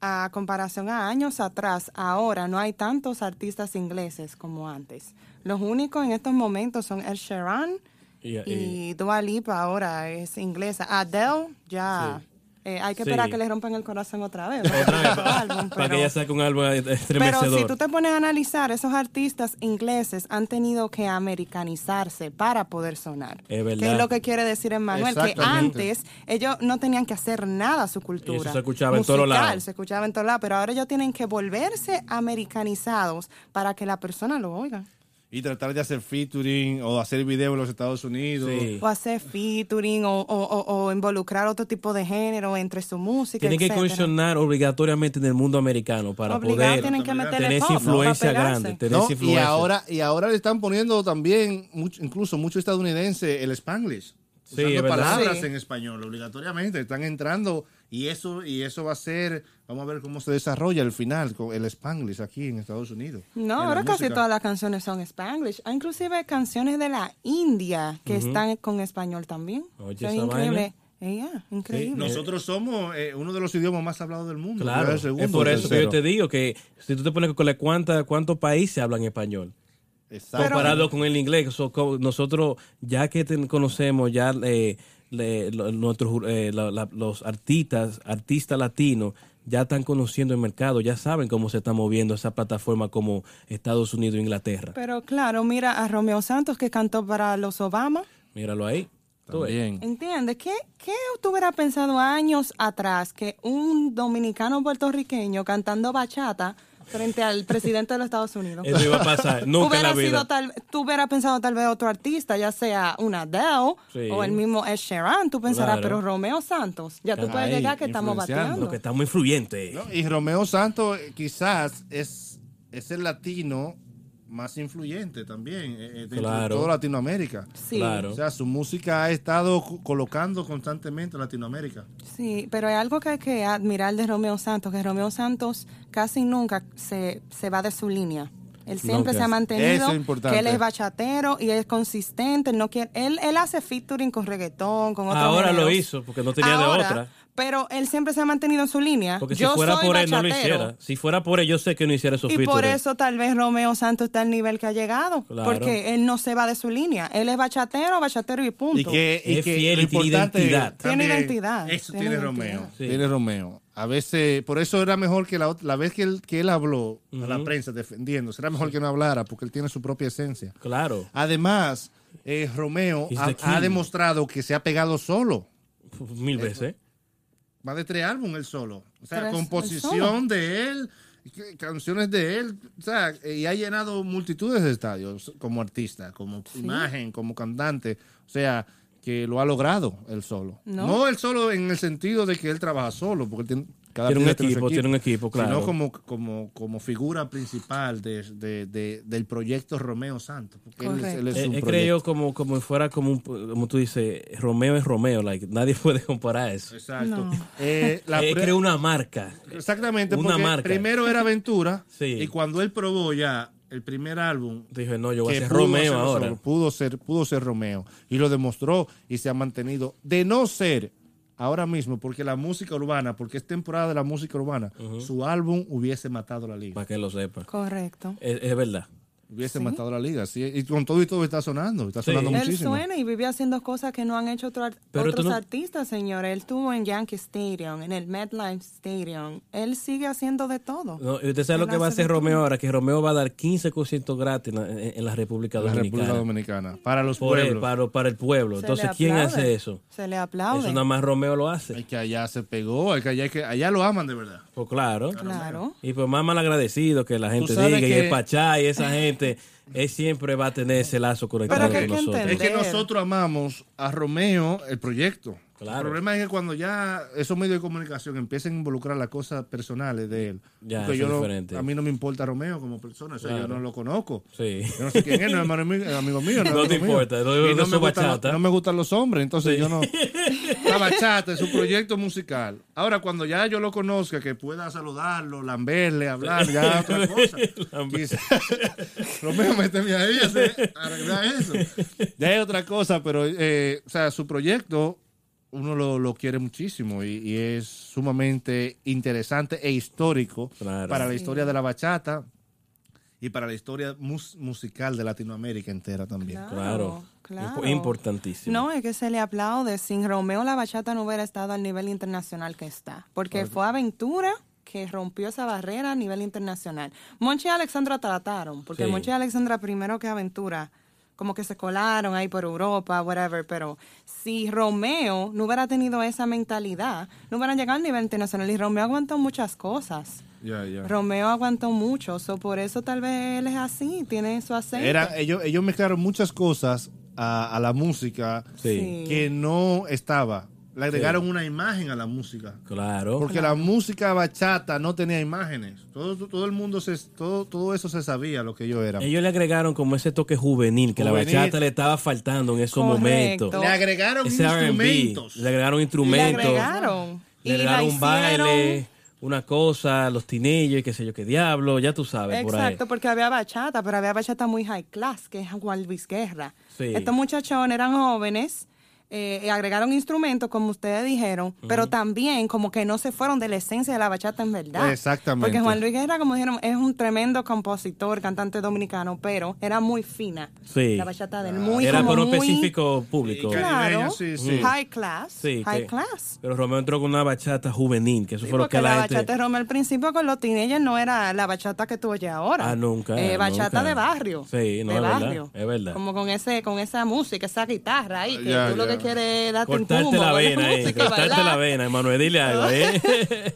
a comparación a años atrás, ahora no hay tantos artistas ingleses como antes. Los únicos en estos momentos son Ed Sheeran Y, y- y Dua Lipa ahora es inglesa. Adele ya eh, hay que Sí. esperar que le rompan el corazón otra vez. otra vez, para, álbum, para que ella saque un álbum Pero si tú te pones a analizar, esos artistas ingleses han tenido que americanizarse para poder sonar. Es verdad. Que es lo que quiere decir Emmanuel, que antes ellos no tenían que hacer nada a su cultura. Eso se escuchaba en todos lados. Se escuchaba en todos lados, pero ahora ellos tienen que volverse americanizados para que la persona lo oiga. Y tratar de hacer featuring o hacer video en los Estados Unidos. Sí. O hacer featuring o, o- o- o involucrar otro tipo de género entre su música. Tienen que etcétera. incursionar obligatoriamente en el mundo americano para Obligado poder tienen que meterle tener esa influencia grande. Tener ¿no? esa Y influencia. ahora, y ahora le están poniendo también, mucho- incluso mucho estadounidense, el Spanglish. Sí, usando palabras Sí. en español, obligatoriamente. Están entrando y eso y eso va a ser, vamos a ver cómo se desarrolla al final con el Spanglish aquí en Estados Unidos. No, ahora casi música. todas las canciones son Spanglish. Hay inclusive canciones de la India que están con español también. Oye, es esa increíble. Eh, yeah, increíble. Nosotros somos eh, uno de los idiomas más hablados del mundo. Claro, el segundo, es por el eso que yo te digo que si tú te pones con la cuánta, cuántos países hablan español. Exacto. comparado con el inglés. So, co- nosotros, ya que te- conocemos ya eh, le- lo- nuestros, eh, la- la- los artistas, artistas latinos, ya están conociendo el mercado, ya saben cómo se está moviendo esa plataforma como Estados Unidos e Inglaterra. Pero claro, mira a Romeo Santos que cantó para los Obama. Míralo ahí. También. ¿Entiendes? ¿Qué, ¿Qué tú hubieras pensado años atrás que un dominicano puertorriqueño cantando bachata frente al presidente de los Estados Unidos? Eso iba a pasar, nunca en Hubiera la vida. sido tal, tú hubieras pensado tal vez otro artista, ya sea una Adele Sí. o el mismo Ed Sheeran, tú pensarás, Claro. pero Romeo Santos, ya tú puedes llegar que estamos bateando. Lo que está muy influyente. ¿no? Y Romeo Santos eh, quizás es, es el latino más influyente también eh, eh, dentro Claro. de toda Latinoamérica. Sí, Claro. O sea, su música ha estado co- colocando constantemente en Latinoamérica. sí, pero hay algo que hay que admirar de Romeo Santos, que Romeo Santos casi nunca se, se va de su línea. Él siempre se ha mantenido, Eso es importante. que él es bachatero y es consistente, él no quiere, él, él hace featuring con reggaetón, con otros Ahora lo hizo, porque no tenía de otra. Pero él siempre se ha mantenido en su línea. Porque si Yo fuera soy por él no lo bachatero. hiciera. Si fuera por él, yo sé que no hiciera esos Y por eso tal vez Romeo Santos está al nivel que ha llegado. Claro. Porque él no se va de su línea. Él es bachatero, bachatero y punto. Y que, y Es que fiel y tiene identidad. Tiene identidad, Eso tiene tiene, identidad. Romeo. Sí. Tiene Romeo. A veces, por eso era mejor que la, la vez que él, que él habló a la prensa defendiendo, será mejor que no hablara porque él tiene su propia esencia. Claro. Además, eh, Romeo ha demostrado que se ha pegado solo. Mil veces. Más de tres álbumes él solo. O sea, composición de él, canciones de él. O sea, y ha llenado multitudes de estadios como artista, como imagen, como cantante. O sea, que lo ha logrado él solo. ¿No? No, él solo en el sentido de que él trabaja solo, porque él tiene, cada Tiene un equipo, tiene un equipo, claro. Sino como, como, como figura principal de, de- de- del proyecto Romeo Santos. Porque él, él es un creído como, como fuera como un, como tú dices, Romeo es Romeo, like, nadie puede comparar eso. Exacto. No. Eh, la Él creó una marca. Exactamente, Una porque marca. primero era Aventura Sí. y cuando él probó ya el primer álbum Dije, no, yo voy a ser Romeo ahora. solo, pudo ser pudo ser Romeo y lo demostró y se ha mantenido de no ser ahora mismo porque la música urbana porque es temporada de la música urbana su álbum hubiese matado la liga Para que lo sepa. Correcto. Es, es verdad. Hubiese matado la liga sí, y con todo y todo está sonando está Sí. sonando Él muchísimo suena y vive haciendo cosas que no han hecho otro ar- Pero tú otros no- artistas, señor. Él estuvo en Yankee Stadium, en el MetLife Stadium. Él sigue haciendo de todo. No, y usted sabe lo Él que va a hacer Romeo todo. ahora, que Romeo va a dar 15% gratis en, en- en la República la Dominicana. República Dominicana para los Por el- pueblos para, para el pueblo. Se Entonces, ¿quién hace eso? Se le aplaude. Eso nada más Romeo lo hay hace. que allá se pegó hay que allá, hay que allá lo aman de verdad Pues claro. Claro. Y pues más mal agradecido que la gente diga y que- el Pachá y esa gente, él siempre va a tener ese lazo conectado Pero que con nosotros. Es que Entender. nosotros amamos a Romeo el proyecto. Claro. El problema es que cuando ya esos medios de comunicación empiecen a involucrar las cosas personales de él, Ya, porque yo no- a mí no me importa Romeo como persona, o sea, yo no lo conozco. Sí. Yo no sé quién es, no es amigo mío. No, No es te importa, no- no me bachata. no me gustan los hombres, entonces yo no. La bachata es un proyecto musical. Ahora, cuando ya yo lo conozca, que pueda saludarlo, lamberle, hablar, ya otra cosa. Quizá- Romeo, méteme ahí, arreglar eso. Ya es otra cosa, pero, eh, o sea, su proyecto uno lo, lo quiere muchísimo y, y es sumamente interesante e histórico Claro. para la historia de la bachata y para la historia mus- musical de Latinoamérica entera también. Claro. claro. Impo- Importantísimo. No, es que se le aplaude. Sin Romeo la bachata no hubiera estado al nivel internacional que está. Porque fue Aventura que rompió esa barrera a nivel internacional. Monchi y Alexandra trataron, porque Sí. Monchi y Alexandra primero que Aventura, como que se colaron ahí por Europa, whatever, pero si Romeo no hubiera tenido esa mentalidad, no hubieran llegado al nivel internacional. Y Romeo aguantó muchas cosas. Ya, ya. Romeo aguantó mucho, so por eso tal vez él es así, tiene su aceite. Era, ellos, ellos mezclaron muchas cosas a, a la música. Sí. que no estaba le agregaron una imagen a la música. Claro. Porque la música bachata no tenía imágenes. Todo, todo el mundo, se, todo, todo eso se sabía lo que yo era. Ellos le agregaron como ese toque juvenil que Juvenil. la bachata le estaba faltando en esos Correcto. momentos. Le agregaron Ese instrumentos. le agregaron Le instrumentos. agregaron. Le Y la agregaron un baile, una cosa, los teenagers, qué sé yo, qué diablo, ya tú sabes por ahí. Exacto, porque había bachata, pero había bachata muy high class, que es Juan Luis Guerra. Sí. Estos muchachones eran jóvenes, eh, y agregaron instrumentos, como ustedes dijeron, pero también como que no se fueron de la esencia de la bachata en verdad. Exactamente. Porque Juan Luis Guerra, como dijeron, es un tremendo compositor, cantante dominicano, pero era muy fina. Sí. La bachata del muy Era como por un muy- específico público. Claro, sí, sí. high class, Sí, high que- class. Pero Romeo entró con una bachata juvenil, que eso Sí, fue lo que la, la, gente... bachata de Romeo al principio con los teenagers no era la bachata que tú oyes ahora. Ah, nunca, Eh, bachata nunca. de barrio. Sí, no, de es verdad, barrio. es verdad. Como con ese, con esa música, esa guitarra ahí, que tú lo que quieres es darte un Cortarte la vena, eh, cortarte bailar. la vena, Emanuel, dile algo, eh.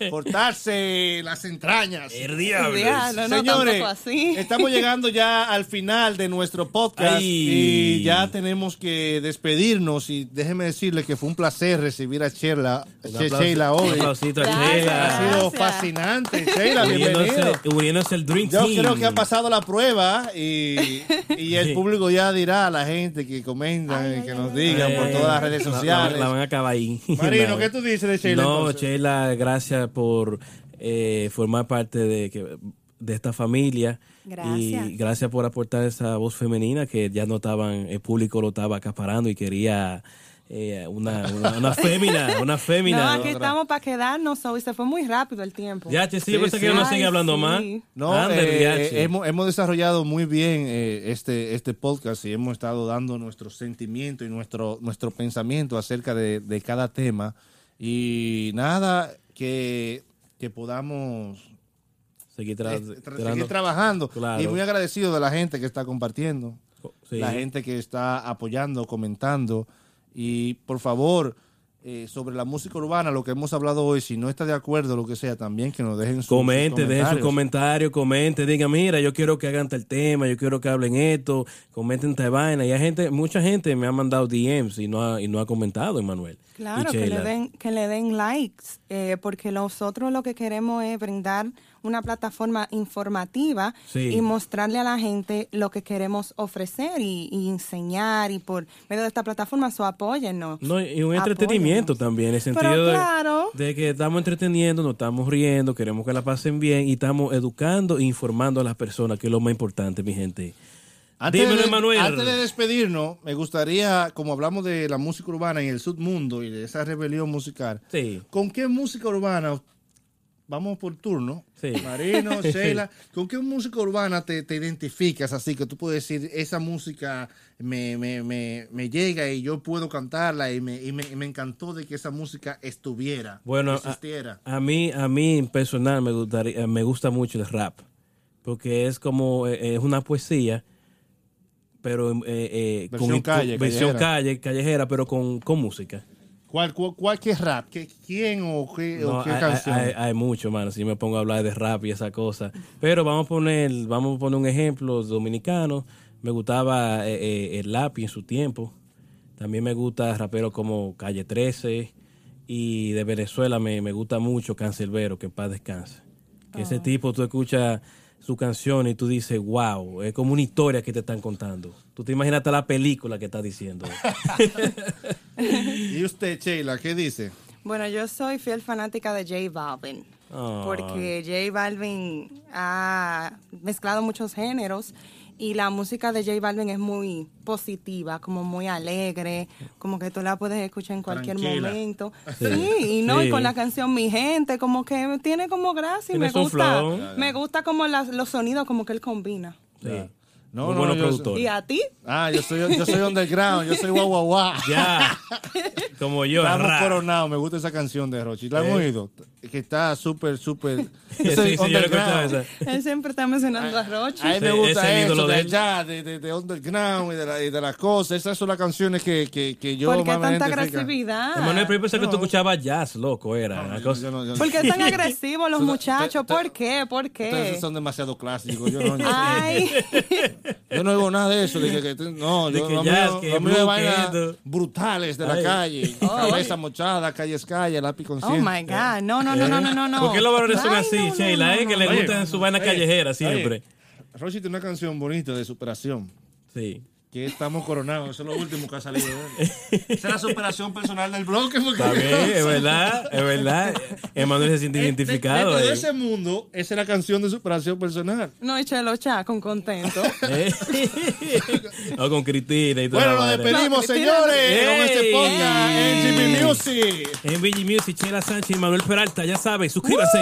Cortarse las entrañas. El Diablo, no, Señores, así. estamos llegando ya al final de nuestro podcast Ay. y ya tenemos que despedirnos y déjeme decirle que fue un placer recibir a Sheila, Sheila Un hoy. aplausito a Gracias. Sheila. Ha sido Gracias. fascinante. Sheila, bienvenido. Uniéndose, uniéndose el Dream Yo Team. creo que ha pasado la prueba y, y el público ya dirá a la gente que comentan y que nos digan por todas las redes la- sociales. La, van a acabar ahí. Marino, No. ¿qué tú dices de Sheila? No, entonces? Sheila, gracias por eh, formar parte de, que, de esta familia. Gracias. Y gracias por aportar esa voz femenina que ya no estaban, el público lo estaba acaparando y quería eh, una, una, una fémina, una No, fémina. aquí estamos para quedarnos hoy. Se fue muy rápido el tiempo. Ya, che, sí, yo Sí, pensé sí. que yo no seguía hablando sí. más. No, Ande, eh, Riachi. hemos, hemos desarrollado muy bien eh, este, este podcast y hemos estado dando nuestro sentimiento y nuestro, nuestro pensamiento acerca de, de cada tema. Y nada, que, que podamos Seguir tra- eh, tra- tirando- seguir trabajando. Claro. Y muy agradecido de la gente que está compartiendo, Sí. la gente que está apoyando, comentando. Y por favor, eh, sobre la música urbana, lo que hemos hablado hoy, si no está de acuerdo, lo que sea, también que nos dejen sus, Comente, sus dejen su comentarios. comentario, comente, diga, mira, yo quiero que hagan tal tema, yo quiero que hablen esto, comenten tal vaina. Y hay gente, mucha gente me ha mandado DMs y no ha, y no ha comentado, Emanuel. Claro, que le, den, que le den likes, eh, porque nosotros lo que queremos es brindar una plataforma informativa Sí. y mostrarle a la gente lo que queremos ofrecer y, y enseñar y por medio de esta plataforma, so apóyennos. No, y un entretenimiento Apóyennos. también, en el Pero sentido de- claro. de, que estamos entreteniendo, nos estamos riendo, queremos que la pasen bien y estamos educando e informando a las personas, que es lo más importante, mi gente. Antes Dímelo, de, Emanuel. antes de despedirnos, me gustaría, como hablamos de la música urbana en el submundo y de esa rebelión musical, Sí. ¿con qué música urbana, vamos por turno, Sí. Marino, Sheila, ¿con qué música urbana te, te identificas así que tú puedes decir, esa música me, me, me, me llega y yo puedo cantarla y me, y me, y me encantó de que esa música estuviera, Bueno, a, existiera? a mí, a mí en personal me, gustaría, me gusta mucho el rap, porque es como, eh, es una poesía, pero eh, eh, Versión calle, versión callejera. calle, callejera, pero con, con música. ¿Cuál, cuál, cuál qué rap? ¿Qué, ¿Quién o qué, o qué hay, canción? hay- hay mucho, mano, si me pongo a hablar de rap y esa cosa. Pero vamos a poner, vamos a poner un ejemplo dominicano. Me gustaba eh, eh, el lápiz en su tiempo. También me gusta raperos como Calle 13. Y de Venezuela me, me gusta mucho Cancelbero, que en paz descanse. Que ese tipo, tú escuchas su canción y tú dices, wow, es como una historia que te están contando. Tú te imaginas hasta la película que está diciendo. ¿Y usted, Sheila, qué dice? Bueno, yo soy fiel fanática de J Balvin. Ah. Porque J Balvin ha mezclado muchos géneros y la música de J Balvin es muy positiva, como muy alegre, como que tú la puedes escuchar en cualquier Tranquila. momento. Sí. Sí, y no, y con la canción Mi Gente, como que tiene como gracia y me gusta. flow. Me gusta como las- los sonidos como que él combina. Sí. No, Muy no, bueno yo- productor. ¿Y a ti? Ah, yo soy, yo soy underground, yo soy guau guau guau. Ya. Como yo, Estamos coronados, me gusta esa canción de Rochi. ¿La han Eh. oído? Que está súper, súper. Sí, esa. Él siempre está mencionando a Rochi. A mí me gusta eso de allá, de, de, de underground y de, la- y de las cosas. Esas son las canciones que, que, que yo ¿Por qué tanta agresividad? Emanuel, pero yo pensé que tú escuchabas jazz, loco, era. una Yo- cosa- yo no- yo- ¿Por qué tan agresivos los muchachos? ¿Por qué? ¿Por qué? son demasiado clásicos. Yo no, Ay, Yo no oigo nada de eso. De que, que- no, De yo, que jazz, es blue, vainas brutales de la Ay. calle. Cabeza mochada, calle es calle, lápiz Oh consciente. my God. No, no, no, no, no, no. no. ¿Por qué los varones son así, no, no, Sheila? no, eh? no, que le no. gustan su vaina callejera siempre. Rochi tiene una canción bonita de superación. Sí. Que estamos coronados. Eso es lo último que ha salido de. Esa es la superación personal del bloque. porque- Está bien, es verdad, es verdad. Emanuel se siente identificado. Dentro de ahí. ese mundo, esa es la canción de superación personal. No, y Chelo Cha, con contento. ¿Eh? o con Cristina y toda Bueno, nos despedimos, No, señores, ¡Ey! con este podcast en ¡Ey! Jimmy Music. En Music, Chela Sánchez y Manuel Peralta, ya sabes, suscríbase.